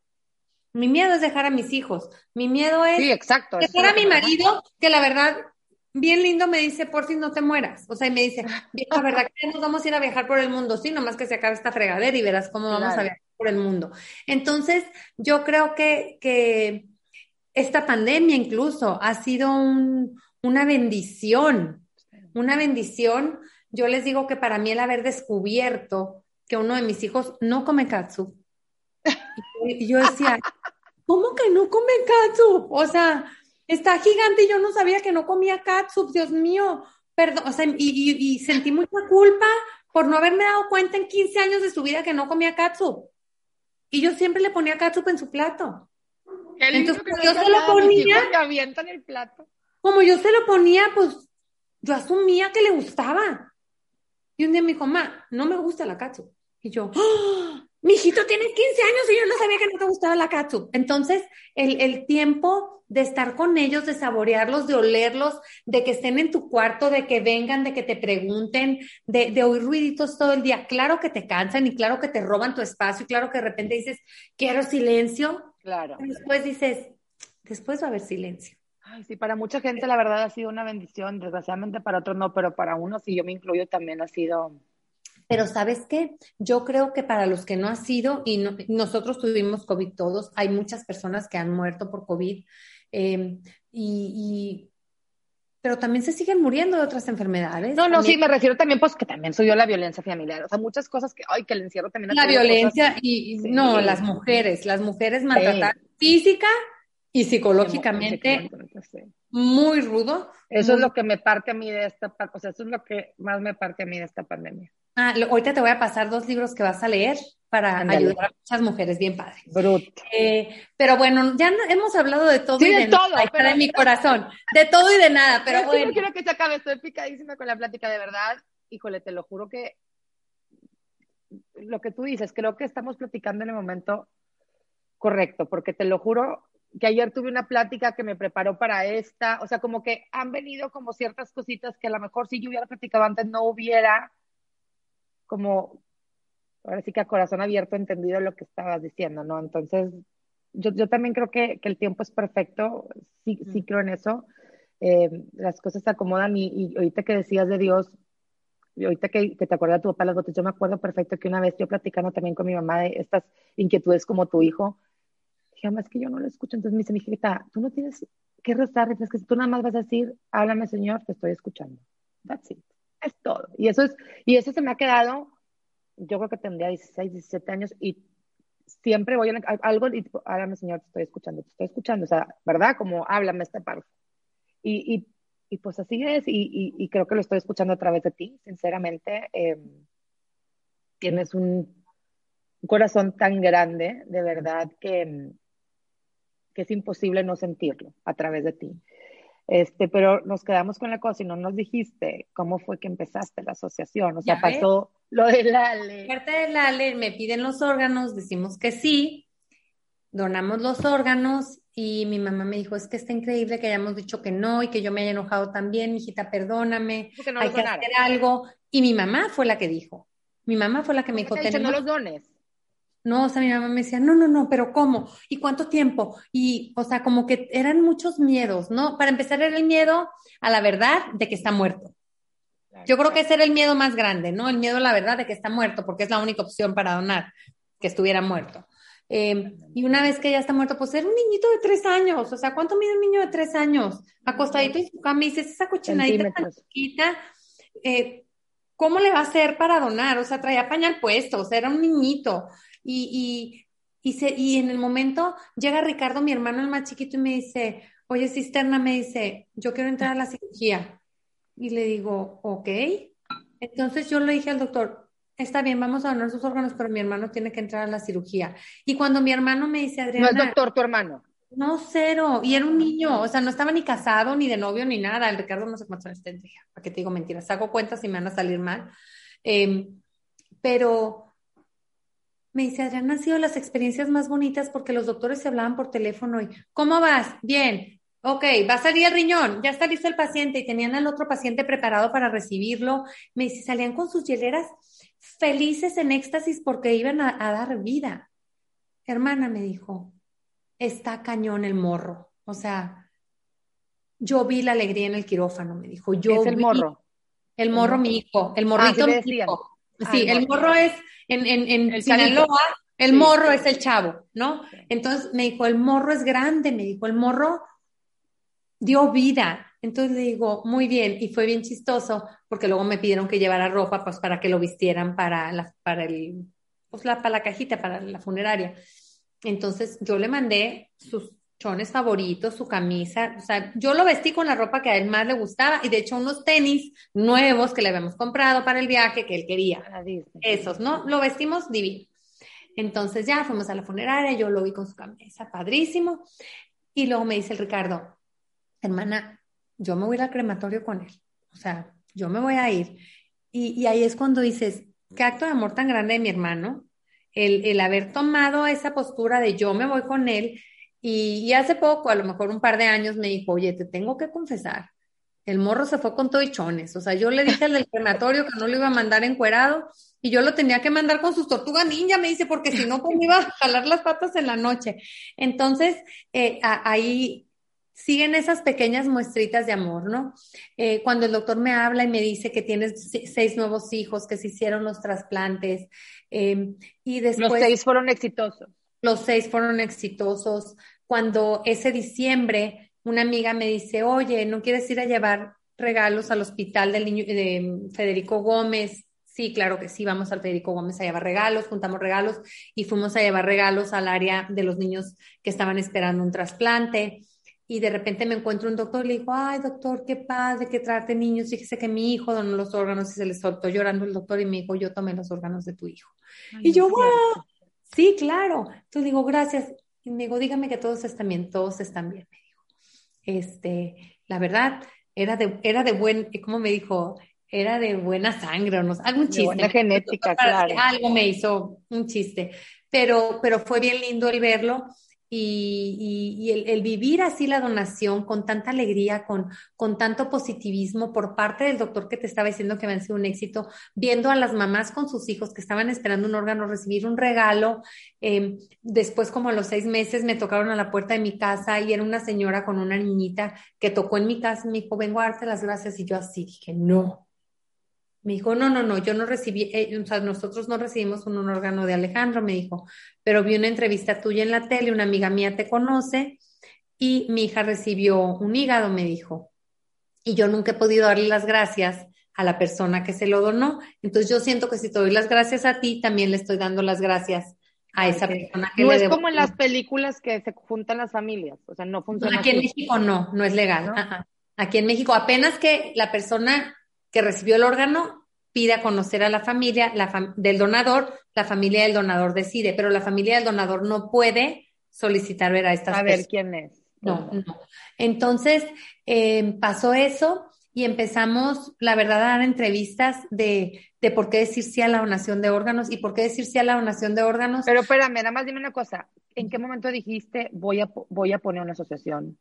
Mi miedo es dejar a mis hijos. Mi miedo es sí, exacto, dejar a mi marido, que la verdad, bien lindo me dice, por fin no te mueras. O sea, y me dice, la verdad que nos vamos a ir a viajar por el mundo. Sí, nomás que se acabe esta fregadera y verás cómo vamos a viajar por el mundo. Entonces, yo creo que, que esta pandemia incluso ha sido una bendición, una bendición. Yo les digo que para mí el haber descubierto que uno de mis hijos no come katsu. Y yo decía, ¿cómo que no come katsu? O sea, está gigante y yo no sabía que no comía katsu, Dios mío. Perdón, o sea, y, y, sentí mucha culpa por no haberme dado cuenta en 15 años de su vida que no comía katsu. Y yo siempre le ponía katsu en su plato. Entonces, yo se lo ponía. avientan el plato. Como yo se lo ponía, pues yo asumía que le gustaba. Y un día me dijo, ma, no me gusta la katsu. Y yo, ¡Oh! mi hijito tiene 15 años y yo no sabía que no te gustaba la katsu. Entonces, el, el, tiempo de estar con ellos, de saborearlos, de olerlos, de que estén en tu cuarto, de que vengan, de que te pregunten, de, de oír ruiditos todo el día. Claro que te cansan y claro que te roban tu espacio y claro que de repente dices, quiero silencio. Claro. Y después dices, después va a haber silencio. Ay, sí, para mucha gente la verdad ha sido una bendición, desgraciadamente para otros no, pero para uno, si yo me incluyo, también ha sido pero sabes qué, yo creo que para los que no ha sido, y nosotros tuvimos COVID todos, hay muchas personas que han muerto por COVID, em, y, pero también se siguen muriendo de otras enfermedades. No, no, sí, me refiero también, pues que también subió la violencia familiar, o sea, muchas cosas que, ay, que el encierro también. La violencia y, no, las mujeres, las mujeres maltratadas física y psicológicamente muy rudo. Eso es lo que me parte a mí de esta, o sea, eso es lo que más me parte a mí de esta pandemia. Ah, ahorita te voy a pasar dos libros que vas a leer para ayudar a muchas mujeres, bien padre. Bruto. Eh, pero bueno, ya hemos hablado de todo y de, todo, nada, mi corazón, de todo y de nada, pero, bueno. No quiero que se acabe, estoy picadísima con la plática de verdad. Híjole, te lo juro que lo que tú dices, creo que estamos platicando en el momento correcto, porque te lo juro que ayer tuve una plática que me preparó para esta, o sea, como que han venido como ciertas cositas que a lo mejor si yo hubiera platicado antes no hubiera como, ahora sí que a corazón abierto entendido lo que estabas diciendo, ¿no? Entonces, yo, yo también creo que, que, el tiempo es perfecto, sí, sí creo en eso, eh, las cosas se acomodan y, y, ahorita que decías de Dios, y ahorita que, que, te acuerdas de tu papá las botas, yo me acuerdo perfecto que una vez yo platicando también con mi mamá de estas inquietudes como tu hijo, dije, es que yo no lo escucho, entonces me dice mi hijita, tú no tienes que rezar, es que tú nada más vas a decir, háblame Señor, te estoy escuchando. That's it es todo. Y eso es, y eso se me ha quedado, yo creo que tendría 16, 17 años y siempre voy a, algo y háblame señor, te estoy escuchando, te estoy escuchando, o sea, ¿verdad? Como háblame esta parte. Y, y, y pues así es, y, y, creo que lo estoy escuchando a través de ti, sinceramente. Eh, tienes un, corazón tan grande, de verdad, que, que es imposible no sentirlo a través de ti. Este, pero nos quedamos con la cosa y no nos dijiste cómo fue que empezaste la asociación. O sea, pasó lo del ALE. Parte del ALE, me piden los órganos, decimos que sí, donamos los órganos y mi mamá me dijo, es que está increíble que hayamos dicho que no y que yo me haya enojado también, hijita, perdóname, hay que hacer algo. Y mi mamá fue la que dijo. Mi mamá fue la que me dijo, que no los dones. No, o sea, mi mamá me decía, no, no, no, pero ¿cómo? ¿Y cuánto tiempo? Y, o sea, como que eran muchos miedos, ¿no? Para empezar era el miedo a la verdad de que está muerto. Yo creo que ese era el miedo más grande, ¿no? El miedo a la verdad de que está muerto, porque es la única opción para donar, que estuviera muerto. Em, y una vez que ya está muerto, pues era un niñito de tres años. O sea, ¿cuánto mide un niño de tres años? Acostadito en su cama y dices, esa cochinadita tan chiquita, eh, ¿cómo le va a hacer para donar? O sea, traía pañal puesto, o sea, era un niñito. Y, y, y, se, y en el momento llega Ricardo, mi hermano el más chiquito, y me dice, oye, cisterna, me dice, yo quiero entrar a la cirugía. Y le digo, ok. Entonces yo le dije al doctor, está bien, vamos a donar sus órganos, pero mi hermano tiene que entrar a la cirugía. Y cuando mi hermano me dice, Adriana. No es doctor tu hermano. No, cero. Y era un niño, o sea, no estaba ni casado, ni de novio, ni nada. El Ricardo no sé cuántos años tendría. ¿Para qué te digo mentiras? Hago cuentas y me van a salir mal. Em, pero Me dice, Adriana, han sido las experiencias más bonitas porque los doctores se hablaban por teléfono y, ¿cómo vas? Bien. Ok, va a salir el riñón, ya está listo el paciente y tenían al otro paciente preparado para recibirlo. Me dice, salían con sus hieleras felices en éxtasis porque iban a, a dar vida. Hermana, me dijo, está cañón el morro. O sea, yo vi la alegría en el quirófano, me dijo. Yo es el morro. El morro, mi hijo, el morrito, Ah, mi hijo. Sí, el morro es en, en, en El Sinaloa, el Sí. morro es el chavo, ¿no? Entonces me dijo, el morro es grande, me dijo, el morro dio vida. Entonces le digo, muy bien, y fue bien chistoso, porque luego me pidieron que llevara ropa, pues para que lo vistieran para la, para el, pues la, para la cajita, para la funeraria. Entonces yo le mandé sus chones favoritos, su camisa, o sea, yo lo vestí con la ropa que a él más le gustaba, y de hecho unos tenis nuevos que le habíamos comprado para el viaje que él quería. A Disney. Esos, ¿no? Lo vestimos divino. Entonces ya fuimos a la funeraria, yo lo vi con su camisa, padrísimo. Y luego me dice el Ricardo, hermana, yo me voy a ir al crematorio con él. O sea, yo me voy a ir. Y, y ahí es cuando dices, qué acto de amor tan grande de mi hermano, el, el haber tomado esa postura de yo me voy con él. Y, y hace poco, a lo mejor un par de años, me dijo, oye, te tengo que confesar, el morro se fue con toichones. O sea, yo le dije al del crematorio que no lo iba a mandar encuerado y yo lo tenía que mandar con sus tortugas ninja, me dice, porque si no, pues me iba a jalar las patas en la noche. Entonces, eh, a- ahí siguen esas pequeñas muestritas de amor, ¿no? Eh, cuando el doctor me habla y me dice que tienes se- seis nuevos hijos, que se hicieron los trasplantes, eh, y Los después seis fueron exitosos. Los seis fueron exitosos. Cuando ese diciembre una amiga me dice, oye, ¿no quieres ir a llevar regalos al hospital del niño de Federico Gómez? Sí, claro que sí, vamos al Federico Gómez a llevar regalos, juntamos regalos y fuimos a llevar regalos al área de los niños que estaban esperando un trasplante. Y de repente me encuentro un doctor y le digo, ay, doctor, qué padre que trate niños. Fíjese que mi hijo donó los órganos y se le soltó llorando el doctor y me dijo, yo tomé los órganos de tu hijo. Y yo, cierto. Sí, claro. Entonces digo, gracias. Y me digo, dígame que todos están bien, todos están bien, me dijo. Este, la verdad, era de, era de buen, ¿cómo me dijo? Era de buena sangre, o no sé, algún De chiste. buena genética, claro. Algo me hizo un chiste, pero, pero fue bien lindo el verlo y, y- el vivir así la donación con tanta alegría, con, con tanto positivismo por parte del doctor que te estaba diciendo que había sido un éxito, viendo a las mamás con sus hijos que estaban esperando un órgano, recibir un regalo. Eh, después, como a los seis meses, me tocaron a la puerta de mi casa y era una señora con una niñita que tocó en mi casa y me dijo, vengo a darte las gracias. Y yo así dije, no. Me dijo, no, no, no, yo no recibí, eh, o sea, nosotros no recibimos un, un órgano de Alejandro, me dijo, pero vi una entrevista tuya en la tele, una amiga mía te conoce y mi hija recibió un hígado, me dijo. Y yo nunca he podido darle las gracias a la persona que se lo donó. Entonces yo siento que si te doy las gracias a ti, también le estoy dando las gracias a esa persona que No le es debo. como en las películas que se juntan las familias, o sea, no funciona Aquí en. México no, no es legal. ¿No? Ajá. Aquí en México, apenas que la persona que recibió el órgano pide a conocer a la familia la fam- del donador, la familia del donador decide, pero la familia del donador no puede solicitar ver a estas A ver personas. quién es. No, no. Entonces, eh, pasó eso y empezamos, la verdad, a dar entrevistas de, de por qué decir sí a la donación de órganos y por qué decir sí a la donación de órganos. Pero espérame, nada más dime una cosa. ¿En qué momento dijiste voy a, voy a poner una asociación?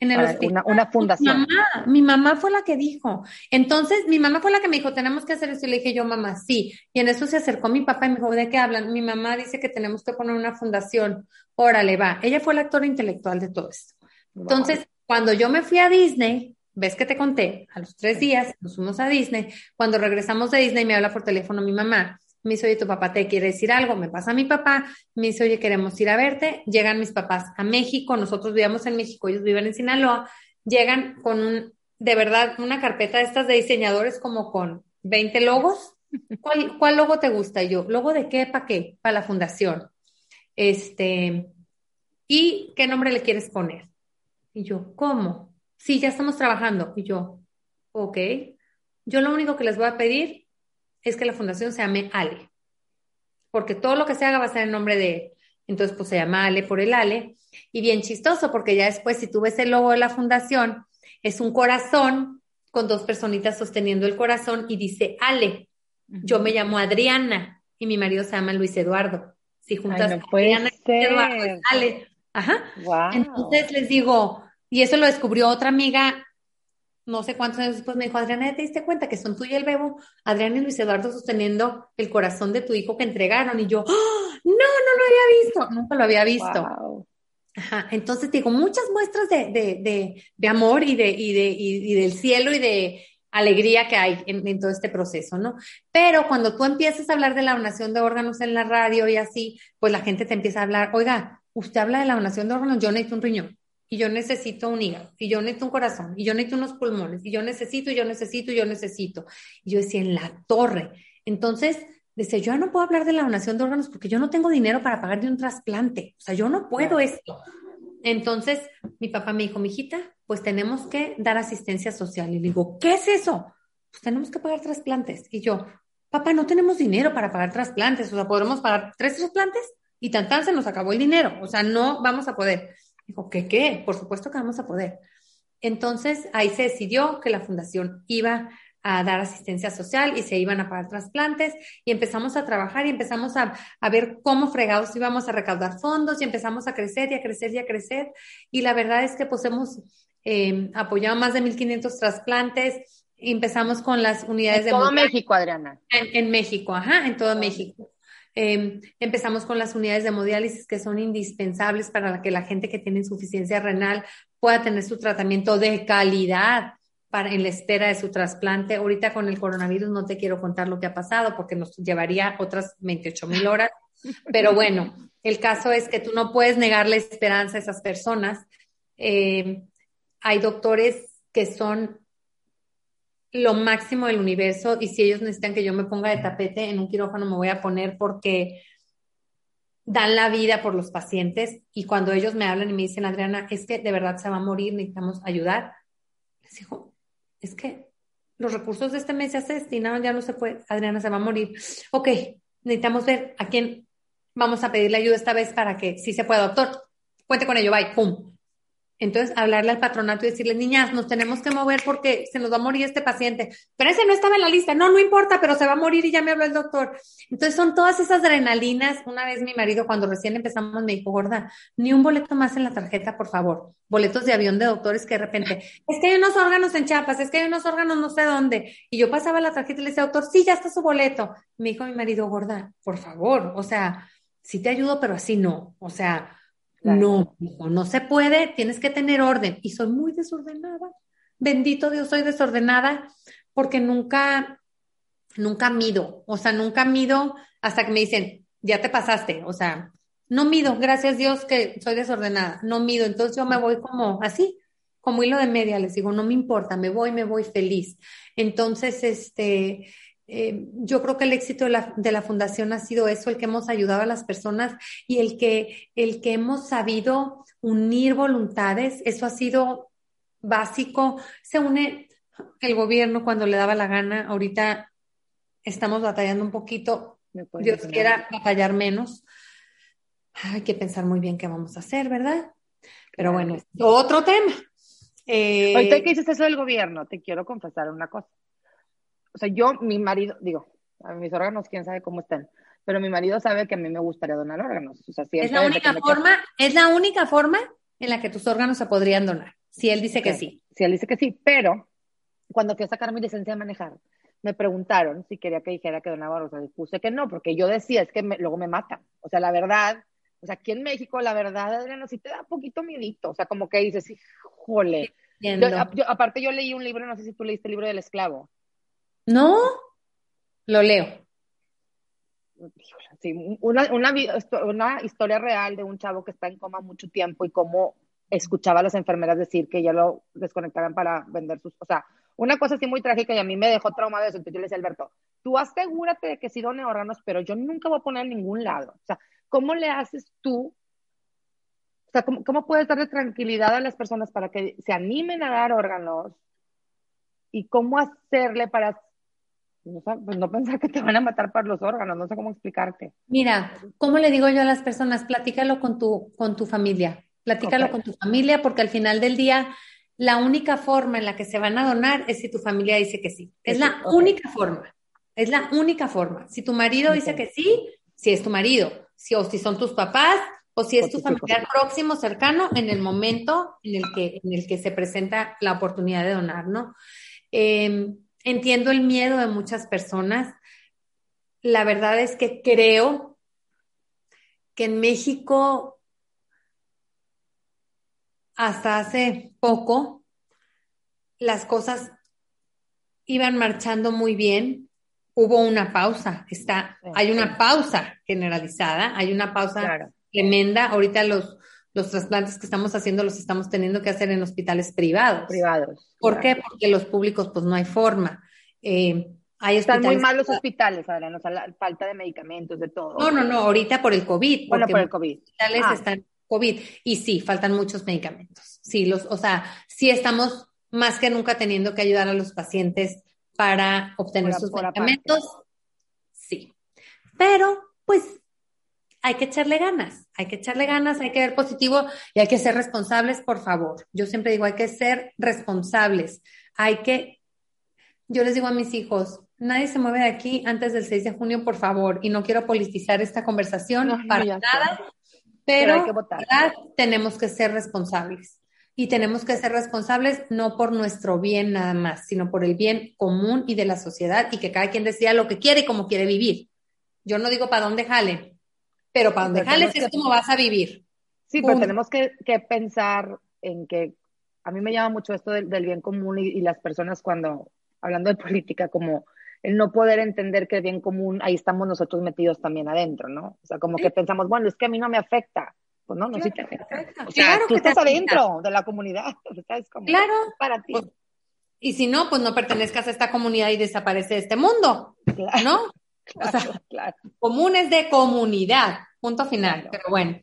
En el hospital. una, una Mi fundación. mamá, mi mamá fue la que dijo. Entonces, mi mamá fue la que me dijo, tenemos que hacer esto. Y le dije yo, mamá, sí. Y en eso se acercó mi papá y me dijo, ¿de qué hablan? Mi mamá dice que tenemos que poner una fundación. Órale, va. Ella fue la actora intelectual de todo esto. Entonces, cuando yo me fui a Disney, ves que te conté, a los tres días nos fuimos a Disney. Cuando regresamos de Disney, me habla por teléfono mi mamá. Me dice, oye, tu papá te quiere decir algo. Me pasa a mi papá. Me dice, oye, queremos ir a verte. Llegan mis papás a México. Nosotros vivíamos en México, ellos viven en Sinaloa. Llegan con un, de verdad, una carpeta de estas de diseñadores como con 20 logos. ¿Cuál, cuál logo te gusta? Y yo, ¿logo de qué? ¿Para qué? Para la fundación. Este, ¿y qué nombre le quieres poner? Y yo, ¿cómo? Sí, ya estamos trabajando. Y yo, ok. Yo lo único que les voy a pedir es que la fundación se llame Ale. Porque todo lo que se haga va a ser en nombre de él. Entonces, pues se llama Ale por el Ale. Y bien chistoso, porque ya después, si tú ves el logo de la fundación, es un corazón con dos personitas sosteniendo el corazón y dice Ale. Yo me llamo Adriana y mi marido se llama Luis Eduardo. si juntas Ay, no puede ser. sale. Ajá. Wow. Entonces les digo, y eso lo descubrió otra amiga, no sé cuántos años después me dijo, Adriana, ¿te diste cuenta que son tú y el bebo? Adriana y Luis Eduardo sosteniendo el corazón de tu hijo que entregaron. Y yo, ¡Ah! no, no lo había visto, nunca lo había visto. Wow. Ajá, entonces digo, muchas muestras de, de, de, de amor y, de, y, de, y, y, del cielo y de alegría que hay en, en, todo este proceso, ¿no? Pero cuando tú empiezas a hablar de la donación de órganos en la radio y así, pues la gente te empieza a hablar, oiga, usted habla de la donación de órganos, yo necesito un riñón, y yo necesito un hígado, y yo necesito un corazón, y yo necesito unos pulmones, y yo necesito, y yo necesito, y yo necesito. Y yo decía, en la torre. Entonces, Dice, yo no puedo hablar de la donación de órganos porque yo no tengo dinero para pagar de un trasplante. O sea, yo no puedo esto. Entonces, mi papá me dijo, mijita, pues tenemos que dar asistencia social. Y le digo, ¿qué es eso? Pues tenemos que pagar trasplantes. Y yo, papá, no tenemos dinero para pagar trasplantes. O sea, ¿podremos pagar tres trasplantes? Y tan tan se nos acabó el dinero. O sea, no vamos a poder. Dijo, ¿qué qué? Por supuesto que vamos a poder. Entonces, ahí se decidió que la fundación iba a dar asistencia social y se iban a pagar trasplantes y empezamos a trabajar y empezamos a, a, ver cómo fregados íbamos a recaudar fondos y empezamos a crecer y a crecer y a crecer y la verdad es que pues hemos eh, apoyado más de 1.500 trasplantes empezamos con las unidades en de... todo México, Adriana. En, en, México, ajá, en todo México. Eh, empezamos con las unidades de hemodiálisis que son indispensables para que la gente que tiene insuficiencia renal pueda tener su tratamiento de calidad para, en la espera de su trasplante. Ahorita con el coronavirus no te quiero contar lo que ha pasado porque nos llevaría otras 28 mil horas. Pero bueno, el caso es que tú no puedes negarle esperanza a esas personas. Eh, hay doctores que son lo máximo del universo y si ellos necesitan que yo me ponga de tapete en un quirófano me voy a poner porque dan la vida por los pacientes y cuando ellos me hablan y me dicen, Adriana, es que de verdad se va a morir, necesitamos ayudar, les digo, es que los recursos de este mes ya se destinaron, ya no se puede, Adriana se va a morir. Ok, necesitamos ver a quién vamos a pedirle ayuda esta vez para que sí se pueda, doctor, cuente con ello, bye, pum. Entonces, hablarle al patronato y decirle, niñas, nos tenemos que mover porque se nos va a morir este paciente. Pero ese no estaba en la lista. No, no importa, pero se va a morir y ya me habló el doctor. Entonces, son todas esas adrenalinas. Una vez mi marido, cuando recién empezamos, me dijo, gorda, ni un boleto más en la tarjeta, por favor. Boletos de avión de doctores que de repente, es que hay unos órganos en Chiapas, es que hay unos órganos no sé dónde. Y yo pasaba la tarjeta y le decía, doctor, sí, ya está su boleto. Me dijo mi marido, gorda, por favor, o sea, sí te ayudo, pero así no. O sea, No, hijo, no se puede, tienes que tener orden. Y soy muy desordenada. Bendito Dios, soy desordenada porque nunca, nunca mido. O sea, nunca mido hasta que me dicen, ya te pasaste. O sea, no mido, gracias Dios que soy desordenada. No mido. Entonces yo me voy como así, como hilo de media. Les digo, no me importa, me voy, me voy feliz. Entonces, este, eh, yo creo que el éxito de la, de la, fundación ha sido eso, el que hemos ayudado a las personas y el que, el que hemos sabido unir voluntades, eso ha sido básico. Se une el gobierno cuando le daba la gana, ahorita estamos batallando un poquito, Dios quiera batallar menos. Hay que pensar muy bien qué vamos a hacer, ¿verdad? Pero bueno, otro tema. Eh, ahorita que dices eso del gobierno, te quiero confesar una cosa o sea, yo, mi marido, digo, a mis órganos, quién sabe cómo están, pero mi marido sabe que a mí me gustaría donar órganos. O sea, si es la única forma, es la única forma en la que tus órganos se podrían donar, si él dice que sí. sí. Si él dice que sí, pero cuando fui a sacar mi licencia de manejar, me preguntaron si quería que dijera que donaba órganos, puse que no, porque yo decía, es que me, luego me matan. O sea, la verdad, o sea, aquí en México, la verdad, Adriana, sí te da un poquito miedito, o sea, como que dices, híjole. Yo, yo, aparte yo leí un libro, no sé si tú leíste el libro del esclavo. No, lo leo. Sí, una, una, historia real de un chavo que está en coma mucho tiempo y cómo escuchaba a las enfermeras decir que ya lo desconectaran para vender sus... O sea, una cosa así muy trágica y a mí me dejó traumado eso. Entonces yo le decía Alberto, tú asegúrate de que sí done órganos, pero yo nunca voy a poner en ningún lado. O sea, ¿cómo le haces tú? O sea, ¿cómo, cómo puedes darle tranquilidad a las personas para que se animen a dar órganos? ¿Y cómo hacerle para no, pues no pensar que te van a matar por los órganos, no sé cómo explicarte. Mira, ¿cómo le digo yo a las personas? Platícalo con tu, con tu familia, platícalo okay. con tu familia, porque al final del día, la única forma en la que se van a donar es si tu familia dice que sí. Es la okay. única forma, es la única forma. Si tu marido okay. dice que sí, si es tu marido. si, o si son tus papás, o si es tu familiar próximo, cercano, en el momento en el que, en el que se presenta la oportunidad de donar, ¿no? Em, entiendo el miedo de muchas personas. La verdad es que creo que en México, hasta hace poco, las cosas iban marchando muy bien. Hubo una pausa, está, hay una pausa generalizada, hay una pausa tremenda. Ahorita los, los trasplantes que estamos haciendo los estamos teniendo que hacer en hospitales privados. Privados. ¿Por qué? Porque los públicos, pues no hay forma. Eh, hay Están muy mal los hospitales, Adriana, o sea, la falta de medicamentos, de todo. No, no, no, ahorita por el COVID. Bueno, por el COVID. Los hospitales ah. están COVID. Y sí, faltan muchos medicamentos. Sí, los, o sea, sí estamos más que nunca teniendo que ayudar a los pacientes para obtener sus medicamentos. Sí. Pero, pues, hay que echarle ganas, hay que echarle ganas, hay que ver positivo y hay que ser responsables, por favor. Yo siempre digo, hay que ser responsables, hay que, yo les digo a mis hijos, nadie se mueve de aquí antes del 6 de junio, por favor, y no quiero politizar esta conversación para nada, pero, tenemos que ser responsables. Y tenemos que ser responsables no por nuestro bien nada más, sino por el bien común y de la sociedad y que cada quien decida lo que quiere y cómo quiere vivir. Yo no digo para dónde jale, pero para donde jales es como vas a vivir. Sí, pero tenemos que, pensar en que a mí me llama mucho esto del, bien común y, las personas cuando, hablando de política, como el no poder entender que el bien común, ahí estamos nosotros metidos también adentro, ¿no? O sea, como que pensamos, bueno, es que a mí no me afecta. Pues no, no sí te afecta. O sea, claro tú estás adentro de la comunidad. Como, claro. Para ti. Pues, y si no, pues no pertenezcas a esta comunidad y desaparece de este mundo, claro. ¿no? o sea, claro. comunes de comunidad, punto final. Pero bueno,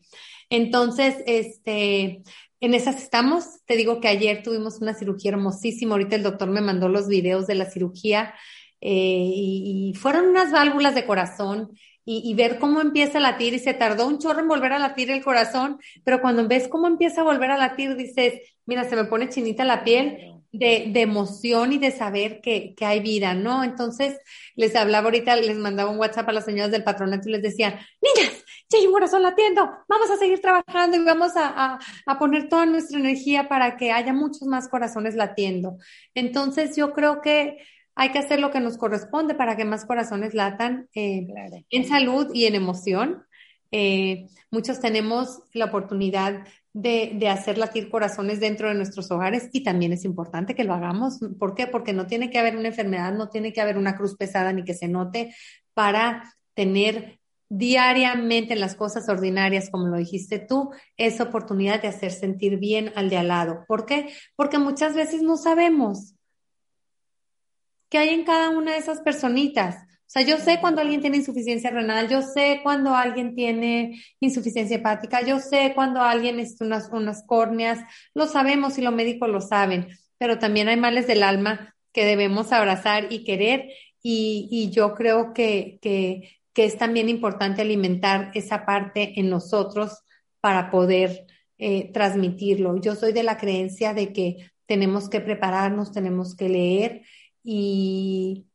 entonces, este, en esas estamos. Te digo que ayer tuvimos una cirugía hermosísima. Ahorita el doctor me mandó los videos de la cirugía eh, y, fueron unas válvulas de corazón. Y, y, ver cómo empieza a latir y se tardó un chorro en volver a latir el corazón, pero cuando ves cómo empieza a volver a latir dices, mira, se me pone chinita la piel de, de, emoción y de saber que, que, hay vida, ¿no? Entonces, les hablaba ahorita, les mandaba un WhatsApp a las señoras del patronato y les decía, niñas, ya hay un corazón latiendo, vamos a seguir trabajando y vamos a, a, a, poner toda nuestra energía para que haya muchos más corazones latiendo. Entonces, yo creo que hay que hacer lo que nos corresponde para que más corazones latan eh, en salud y en emoción. Eh, muchos tenemos la oportunidad de, de, hacer latir corazones dentro de nuestros hogares y también es importante que lo hagamos. ¿Por qué? Porque no tiene que haber una enfermedad, no tiene que haber una cruz pesada ni que se note para tener diariamente en las cosas ordinarias, como lo dijiste tú, esa oportunidad de hacer sentir bien al de al lado. ¿Por qué? Porque muchas veces no sabemos qué hay en cada una de esas personitas. O sea, yo sé cuando alguien tiene insuficiencia renal, yo sé cuando alguien tiene insuficiencia hepática, yo sé cuando alguien es unas, unas córneas, lo sabemos y los médicos lo saben, pero también hay males del alma que debemos abrazar y querer y, y yo creo que, que, que, es también importante alimentar esa parte en nosotros para poder eh, transmitirlo. Yo soy de la creencia de que tenemos que prepararnos, tenemos que leer y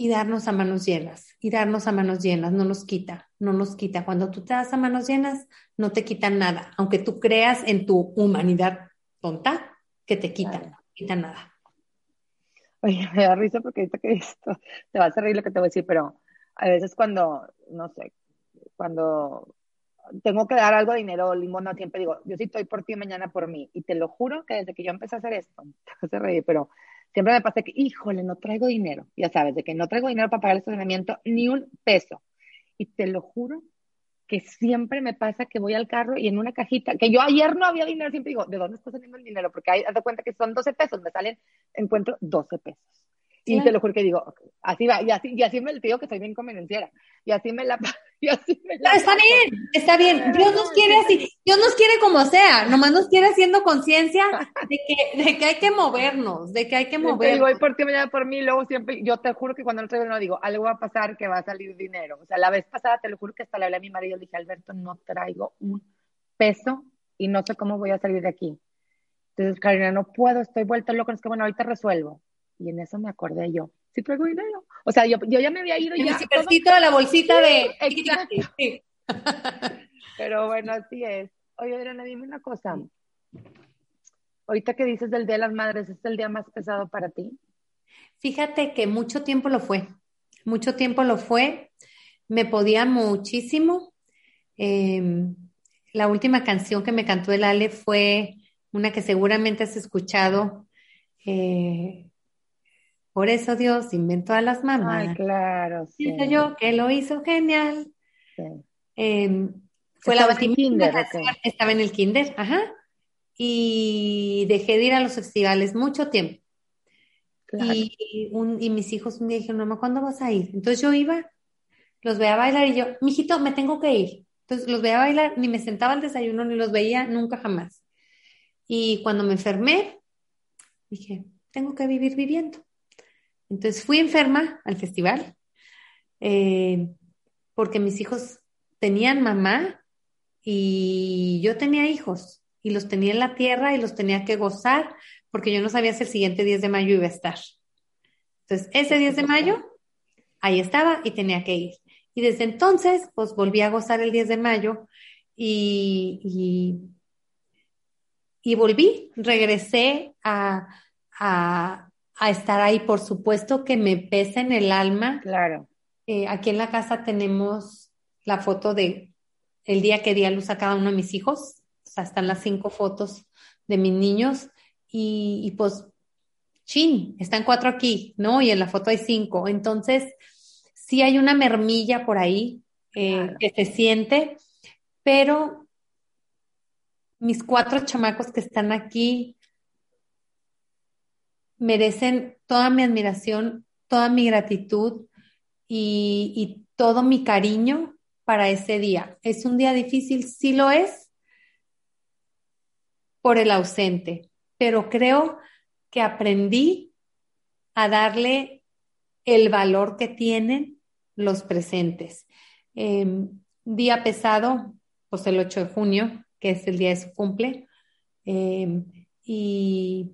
y darnos a manos llenas, y darnos a manos llenas, no nos quita, no nos quita. Cuando tú te das a manos llenas, no te quitan nada, aunque tú creas en tu humanidad tonta, que te quitan, no quita nada. Oye, me da risa porque ahorita que esto, te va a hacer reír lo que te voy a decir, pero a veces cuando, no sé, cuando tengo que dar algo de dinero, limón, no, siempre digo, yo sí estoy por ti mañana por mí. Y te lo juro que desde que yo empecé a hacer esto, te reír, pero siempre me pasa que, híjole, no traigo dinero, ya sabes, de que no traigo dinero para pagar el estacionamiento ni un peso. Y te lo juro que siempre me pasa que voy al carro y en una cajita, que yo ayer no había dinero, siempre digo, ¿de dónde está saliendo el dinero? Porque hay, haz de cuenta que son 12 pesos, me salen, encuentro 12 pesos. Y te lo juro que digo, así va, y así, y así me digo que soy bien convenenciera. Y así me la, y así me la está bien, está bien. Dios nos quiere así, Dios nos quiere como sea, nomás nos quiere haciendo conciencia de que, de que hay que movernos, de que hay que movernos. Y voy por ti, mañana por mí, luego siempre, yo te juro que cuando no traigo no digo, algo va a pasar que va a salir dinero. O sea, la vez pasada te lo juro que hasta le hablé a mi marido, le dije, Alberto, no traigo un peso y no sé cómo voy a salir de aquí. Entonces, Karina, no puedo, estoy vuelta loca, es que bueno, ahorita resuelvo. Y en eso me acordé yo, sí traigo dinero. O sea, yo, yo ya me había ido El ya. de la bolsita de... Exacto. Sí. Pero bueno, así es. Oye, Adriana, dime una cosa. Ahorita que dices del Día de las Madres, ¿es el día más pesado para ti? Fíjate que mucho tiempo lo fue, mucho tiempo lo fue, me podía muchísimo. Eh, la última canción que me cantó el Ale fue una que seguramente has escuchado. eh, por eso Dios inventó a las mamás. Ay, claro, sí. Siento yo que lo hizo genial. sí. Eh, fue la ¿Estabas en kinder, estaba en el kinder, ajá. Y dejé de ir a los festivales mucho tiempo. Claro. Y, un, y mis hijos un día dijeron, mamá, ¿cuándo vas a ir? Entonces yo iba, los veía bailar y yo, mijito, me tengo que ir. Entonces los veía bailar, ni me sentaba al desayuno, ni los veía nunca jamás. Y cuando me enfermé, dije, tengo que vivir viviendo. Entonces fui enferma al festival, eh, porque mis hijos tenían mamá y yo tenía hijos y los tenía en la tierra y los tenía que gozar porque yo no sabía si el siguiente 10 de mayo iba a estar. Entonces, ese 10 de mayo, ahí estaba y tenía que ir. Y desde entonces, pues volví a gozar el 10 de mayo y, y, y volví, regresé a, a, a, estar ahí. Por supuesto que me pesa en el alma. Claro. Eh, aquí en la casa tenemos la foto de el día que di a luz a cada uno de mis hijos. O sea, están las cinco fotos de mis niños y, y, pues, chin, están cuatro aquí, ¿no? Y en la foto hay cinco. Entonces, sí hay una mermilla por ahí eh, claro. que se siente, pero mis cuatro chamacos que están aquí merecen toda mi admiración, toda mi gratitud y, todo mi cariño para ese día. ¿Es un día difícil? Sí lo es por el ausente, pero creo que aprendí a darle el valor que tienen los presentes. Eh, día pesado, pues el 8 de junio, que es el día de su cumple, eh, y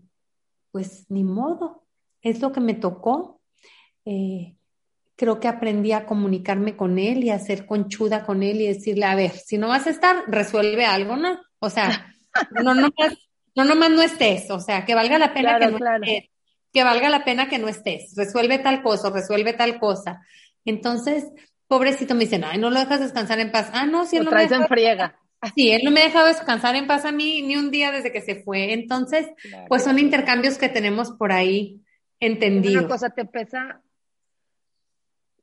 pues ni modo, es lo que me tocó. Eh, creo que aprendí a comunicarme con él y a ser conchuda con él y decirle, a ver, si no vas a estar, resuelve algo, ¿no? O sea, no nomás, no nomás no estés, o sea, que valga la pena claro, que no claro. estés, que valga la pena que no estés, resuelve tal cosa, resuelve tal cosa. Entonces, pobrecito me dicen, ay, no lo dejas descansar en paz. Ah, no, si lo no traes me en friega. Sí, él no me ha dejado descansar en paz a mí ni un día desde que se fue. Entonces, claro. pues son intercambios que tenemos por ahí entendidos. Una cosa te pesa,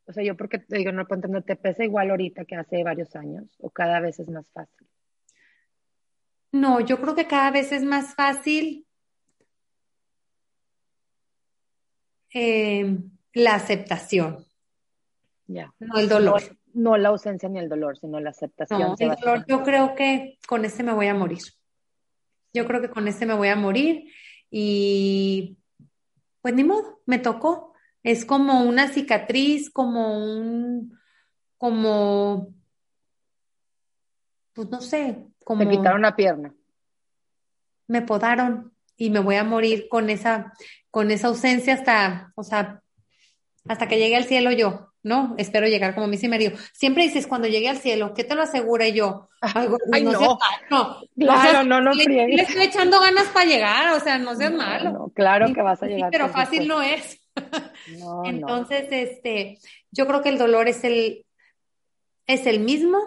o sea, yo porque te digo, no puedo entender, ¿te pesa igual ahorita que hace varios años o cada vez es más fácil? No, yo creo que cada vez es más fácil eh, la aceptación. Ya. No el dolor. No, la ausencia ni el dolor, sino la aceptación. No, el dolor, yo creo que con ese me voy a morir. Yo creo que con ese me voy a morir y pues ni modo, me tocó. Es como una cicatriz, como un, como, pues no sé, como... Te quitaron una pierna. Me podaron y me voy a morir con esa, con esa ausencia hasta, o sea, hasta que llegue al cielo yo, ¿no? Espero llegar como mi marido. Siempre dices, cuando llegue al cielo, ¿qué te lo asegura Y yo? Ay, Ay no, no, no, claro, o sea, no, no, le, le, estoy echando ganas para llegar, o sea, no seas no, malo. No, claro que vas a llegar. Sí, pero fácil no es. No, Entonces, este, yo creo que el dolor es el, es el mismo,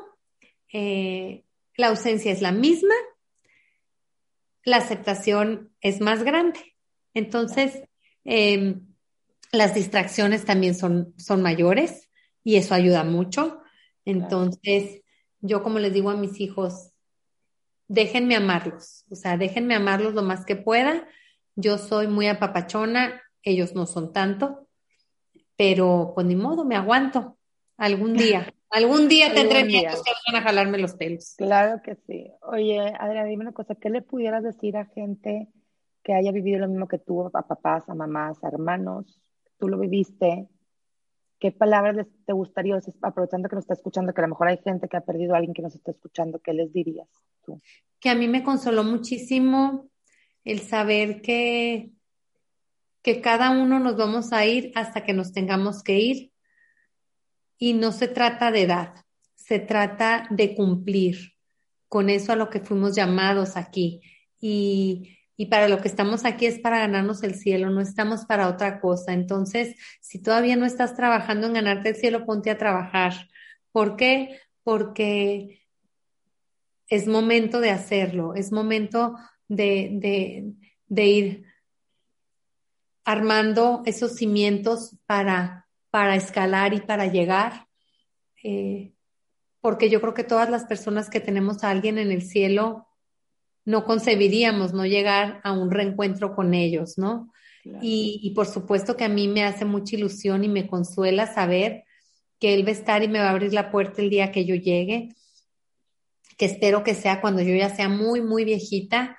eh, la ausencia es la misma, la aceptación es más grande. Entonces, eh, las distracciones también son, son mayores y eso ayuda mucho. Entonces, yo como les digo a mis hijos, déjenme amarlos, o sea, déjenme amarlos lo más que pueda. Yo soy muy apapachona, ellos no son tanto, pero pues ni modo, me aguanto algún día. Algún día tendré nietos que van a jalarme los pelos. Claro que sí. Oye, Adriana, dime una cosa, ¿qué le pudieras decir a gente que haya vivido lo mismo que tú, a papás, a mamás, a hermanos? Tú lo viviste. ¿Qué palabras te gustaría, aprovechando que nos está escuchando, que a lo mejor hay gente que ha perdido a alguien que nos está escuchando, ¿qué les dirías tú? Que a mí me consoló muchísimo el saber que que cada uno nos vamos a ir hasta que nos tengamos que ir. Y no se trata de edad, se trata de cumplir con eso a lo que fuimos llamados aquí. Y, y para lo que estamos aquí es para ganarnos el cielo, no estamos para otra cosa. Entonces, si todavía no estás trabajando en ganarte el cielo, ponte a trabajar. ¿Por qué? Porque es momento de hacerlo, es momento de, de, ir armando esos cimientos para, para escalar y para llegar. Eh, porque yo creo que todas las personas que tenemos a alguien en el cielo no concebiríamos no llegar a un reencuentro con ellos, ¿no? Y, y, por supuesto que a mí me hace mucha ilusión y me consuela saber que Él va a estar y me va a abrir la puerta el día que yo llegue, que espero que sea cuando yo ya sea muy, muy viejita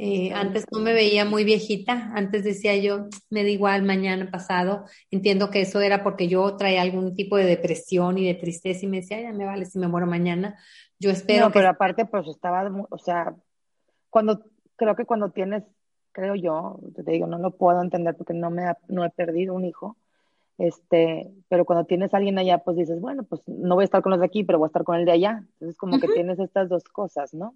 eh, antes no me veía muy viejita, antes decía yo, me da igual mañana pasado. Entiendo que eso era porque yo traía algún tipo de depresión y de tristeza y me decía, ya me vale si me muero mañana. Yo espero. No, pero aparte, pues estaba, o sea, cuando, creo que cuando tienes, creo yo, te digo, no lo puedo entender porque no me no he perdido un hijo, este, pero cuando tienes a alguien allá, pues dices, bueno, pues no voy a estar con los de aquí, pero voy a estar con el de allá. Entonces, como que tienes estas dos cosas, ¿no?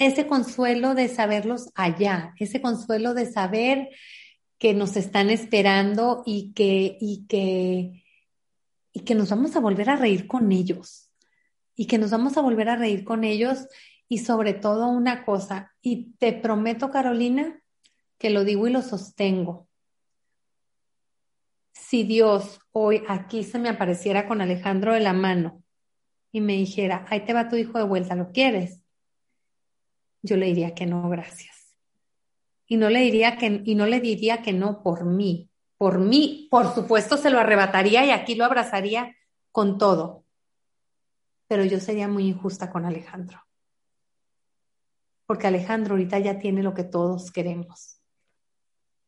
Ese consuelo de saberlos allá, ese consuelo de saber que nos están esperando y que, y que, y que nos vamos a volver a reír con ellos. Y que nos vamos a volver a reír con ellos. Y sobre todo una cosa, y te prometo, Carolina, que lo digo y lo sostengo si Dios hoy aquí se me apareciera con Alejandro de la mano y me dijera, ahí te va tu hijo de vuelta, ¿lo quieres? Yo le diría que no, gracias. Y no le diría que, y no le diría que no por mí. Por mí, por supuesto, se lo arrebataría y aquí lo abrazaría con todo. Pero yo sería muy injusta con Alejandro. Porque Alejandro ahorita ya tiene lo que todos queremos.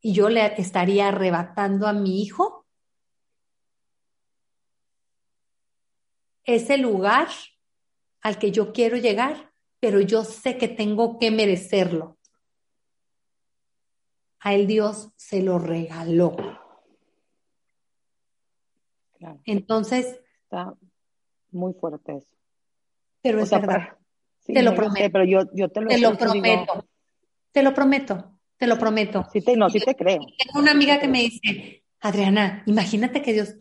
Y yo le estaría arrebatando a mi hijo ese lugar al que yo quiero llegar, pero yo sé que tengo que merecerlo. A él Dios se lo regaló. Entonces. Está muy fuerte eso. Pero es verdad. Te lo prometo. pero yo, yo te lo, te lo prometo. Te lo prometo. Te lo prometo. Sí, te, no, sí te creo. Tengo una amiga que me dice, Adriana, imagínate que Dios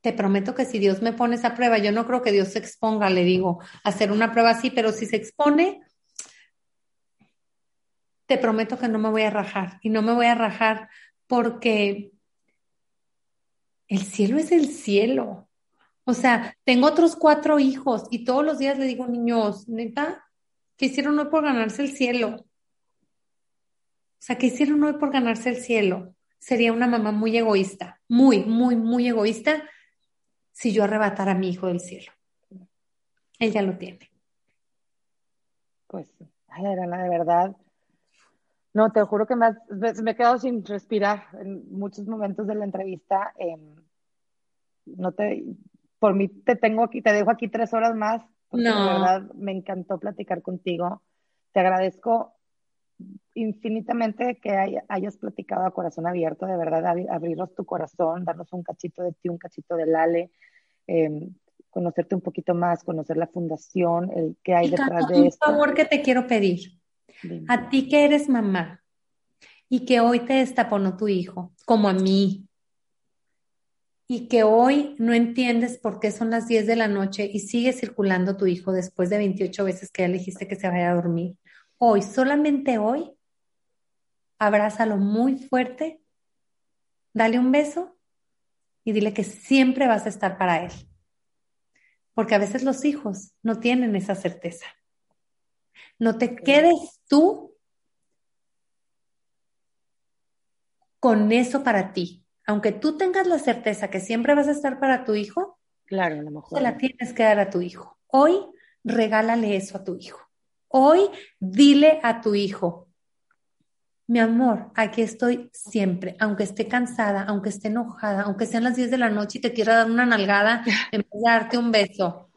te prometo que si Dios me pone esa prueba, yo no creo que Dios se exponga, le digo, a hacer una prueba así, pero si se expone, te prometo que no me voy a rajar. Y no me voy a rajar porque el cielo es el cielo. O sea, tengo otros cuatro hijos y todos los días le digo, niños, neta, ¿qué hicieron hoy por ganarse el cielo? O sea, ¿qué hicieron hoy por ganarse el cielo? Sería una mamá muy egoísta, muy, muy, muy egoísta si yo arrebatara a mi hijo del cielo. Él ya lo tiene. Pues, ay, Adriana, de verdad. No, te juro que me, me he quedado sin respirar en muchos momentos de la entrevista. Em, no te, por mí te tengo aquí, te dejo aquí tres horas más. Porque no. De verdad me encantó platicar contigo. Te agradezco infinitamente que hayas platicado a corazón abierto, de verdad, abrirnos tu corazón, darnos un cachito de ti, un cachito de Lale, eh, conocerte un poquito más, conocer la fundación, el que hay detrás de esto. Un favor que te quiero pedir. A ti que eres mamá y que hoy te destaponó tu hijo, como a mí, y que hoy no entiendes por qué son las 10 de la noche y sigue circulando tu hijo después de 28 veces que ya le dijiste que se vaya a dormir hoy, solamente hoy, abrázalo muy fuerte, dale un beso y dile que siempre vas a estar para él. Porque a veces los hijos no tienen esa certeza. No te quedes tú con eso para ti. Aunque tú tengas la certeza que siempre vas a estar para tu hijo, claro, a lo mejor. se la tienes que dar a tu hijo. Hoy regálale eso a tu hijo. Hoy dile a tu hijo, mi amor, aquí estoy siempre, aunque esté cansada, aunque esté enojada, aunque sean las 10 de la noche y te quiera dar una nalgada en vez de darte un beso.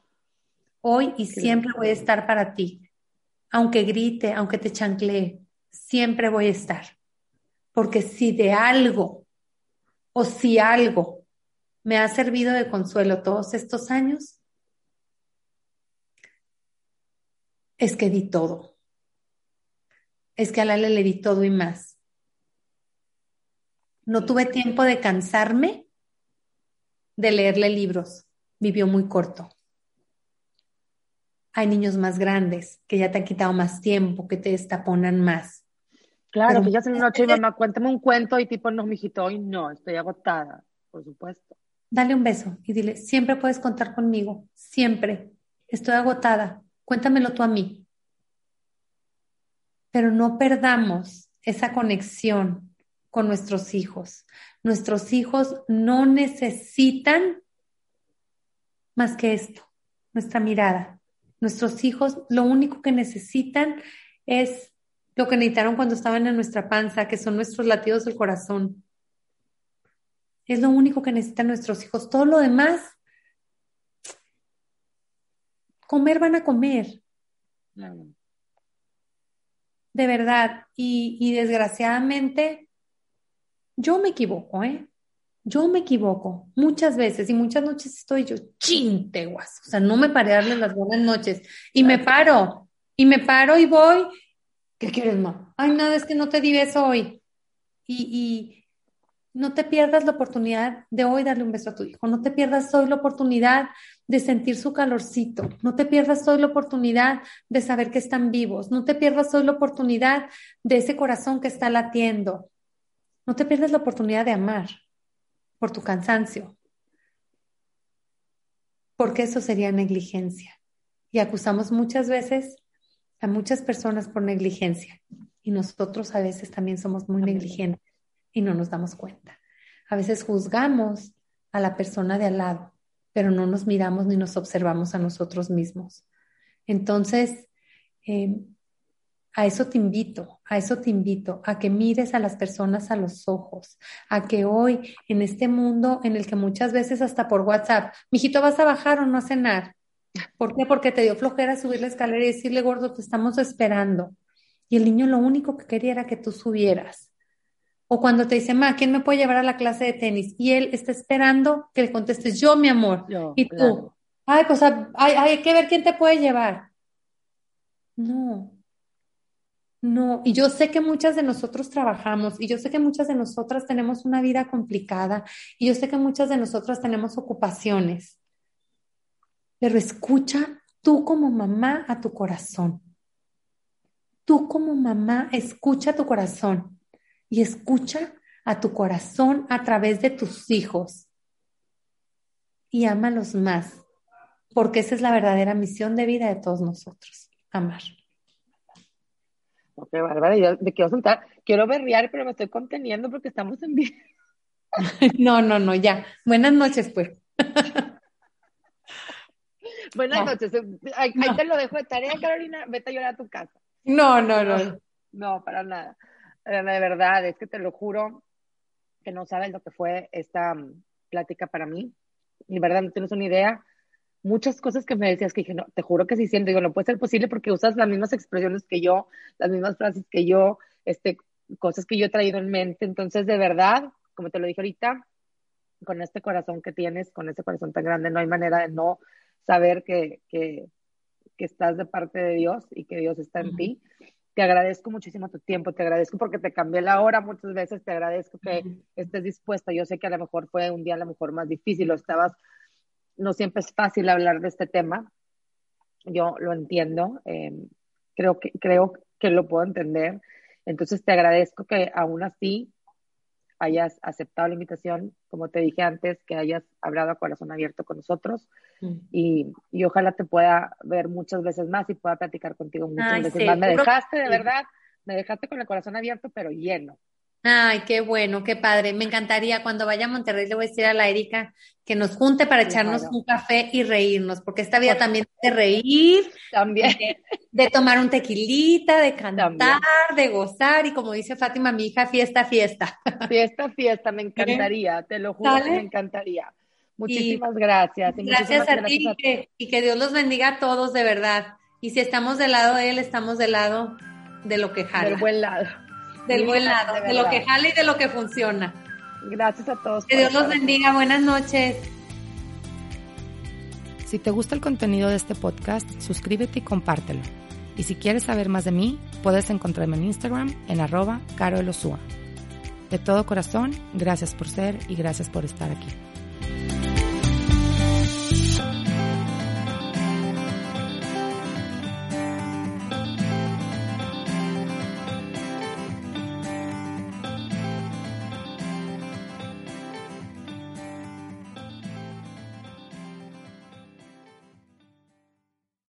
Hoy y siempre voy a estar para ti. Aunque grite, aunque te chanclee, siempre voy a estar. Porque si de algo o si algo me ha servido de consuelo todos estos años, es que di todo. Es que a Lale le di todo y más. No tuve tiempo de cansarme de leerle libros. Vivió muy corto. Hay niños más grandes que ya te han quitado más tiempo, que te destaponan más. Claro, que ya es la noche, mamá, cuéntame un cuento y tipo, no, mijito, hoy no, estoy agotada, por supuesto. Dale un beso y dile, siempre puedes contar conmigo, siempre. Estoy agotada, cuéntamelo tú a mí. Pero no perdamos esa conexión con nuestros hijos. Nuestros hijos no necesitan más que esto, nuestra mirada. Nuestros hijos lo único que necesitan es lo que necesitaron cuando estaban en nuestra panza, que son nuestros latidos del corazón. Es lo único que necesitan nuestros hijos. Todo lo demás, comer van a comer. De verdad. Y, y, desgraciadamente, yo me equivoco, ¿eh? Yo me equivoco muchas veces y muchas noches estoy yo, chinteguas. O sea, no me paré a darle las buenas noches. Y me paro, y me paro y voy ¿Qué quieres, ma? Ay, nada, es que no te di beso hoy. Y, no te pierdas la oportunidad de hoy darle un beso a tu hijo. No te pierdas hoy la oportunidad de sentir su calorcito. No te pierdas hoy la oportunidad de saber que están vivos. No te pierdas hoy la oportunidad de ese corazón que está latiendo. No te pierdas la oportunidad de amar por tu cansancio. Porque eso sería negligencia. Y acusamos muchas veces a muchas personas por negligencia y nosotros a veces también somos muy negligentes y no nos damos cuenta. A veces juzgamos a la persona de al lado, pero no nos miramos ni nos observamos a nosotros mismos. Entonces, em, a eso te invito, a eso te invito, a que mires a las personas a los ojos, a que hoy, en este mundo en el que muchas veces hasta por WhatsApp, mijito, ¿vas a bajar o no a cenar? ¿Por qué? Porque te dio flojera subir la escalera y decirle, gordo, te estamos esperando. Y el niño lo único que quería era que tú subieras. O cuando te dice, ma, ¿quién me puede llevar a la clase de tenis? Y él está esperando que le contestes, yo, mi amor. y tú, ay, pues hay, hay que ver quién te puede llevar. No, no, y yo sé que muchas de nosotros trabajamos y yo sé que muchas de nosotras tenemos una vida complicada y yo sé que muchas de nosotras tenemos ocupaciones pero escucha tú como mamá a tu corazón. Tú como mamá escucha tu corazón y escucha a tu corazón a través de tus hijos y ámalos más, porque esa es la verdadera misión de vida de todos nosotros, amar. Ok, Bárbara, yo me quiero soltar, quiero berrear, pero me estoy conteniendo porque estamos en vivo. no, no, no, ya. Buenas noches, pues. Buenas noches. Ahí, te lo dejo de tarea, Carolina. Vete a llorar a tu casa. No, no, no. No, para nada. De verdad, es que te lo juro que no sabes lo que fue esta mm, plática para mí. Y verdad, no tienes una idea. Muchas cosas que me decías que dije, no, te juro que sí siento. Digo, no puede ser posible porque usas las mismas expresiones que yo, las mismas frases que yo, este, cosas que yo he traído en mente. Entonces, de verdad, como te lo dije ahorita, con este corazón que tienes, con ese corazón tan grande, no hay manera de no saber que, que, que, estás de parte de Dios y que Dios está en ti. Te agradezco muchísimo tu tiempo, te agradezco porque te cambié la hora muchas veces, te agradezco que estés dispuesta. Yo sé que a lo mejor fue un día a lo mejor más difícil, o estabas, no siempre es fácil hablar de este tema. Yo lo entiendo, eh, creo, que, creo que lo puedo entender. Entonces te agradezco que aún así hayas aceptado la invitación, como te dije antes, que hayas hablado a corazón abierto con nosotros mm. y, y, ojalá te pueda ver muchas veces más y pueda platicar contigo muchas veces más. Me dejaste, de verdad, me dejaste con el corazón abierto, pero lleno. Ay, qué bueno, qué padre. Me encantaría cuando vaya a Monterrey le voy a decir a la Erika que nos junte para echarnos un café y reírnos, porque esta vida también es de reír, también de, tomar un tequilita, de cantar, de gozar y como dice Fátima, mi hija, fiesta, fiesta. Fiesta, fiesta, me encantaría, te lo juro, me encantaría. Muchísimas gracias. gracias a ti y que Dios los bendiga a todos de verdad. Y si estamos del lado de Él, estamos del lado de lo que jala. Del buen lado. Del buen lado, de, lo que jala y de lo que funciona. Gracias a todos. Que Dios los bendiga. Buenas noches. Si te gusta el contenido de este podcast, suscríbete y compártelo. Y si quieres saber más de mí, puedes encontrarme en Instagram en arroba caroelosua. De todo corazón, gracias por ser y gracias por estar aquí.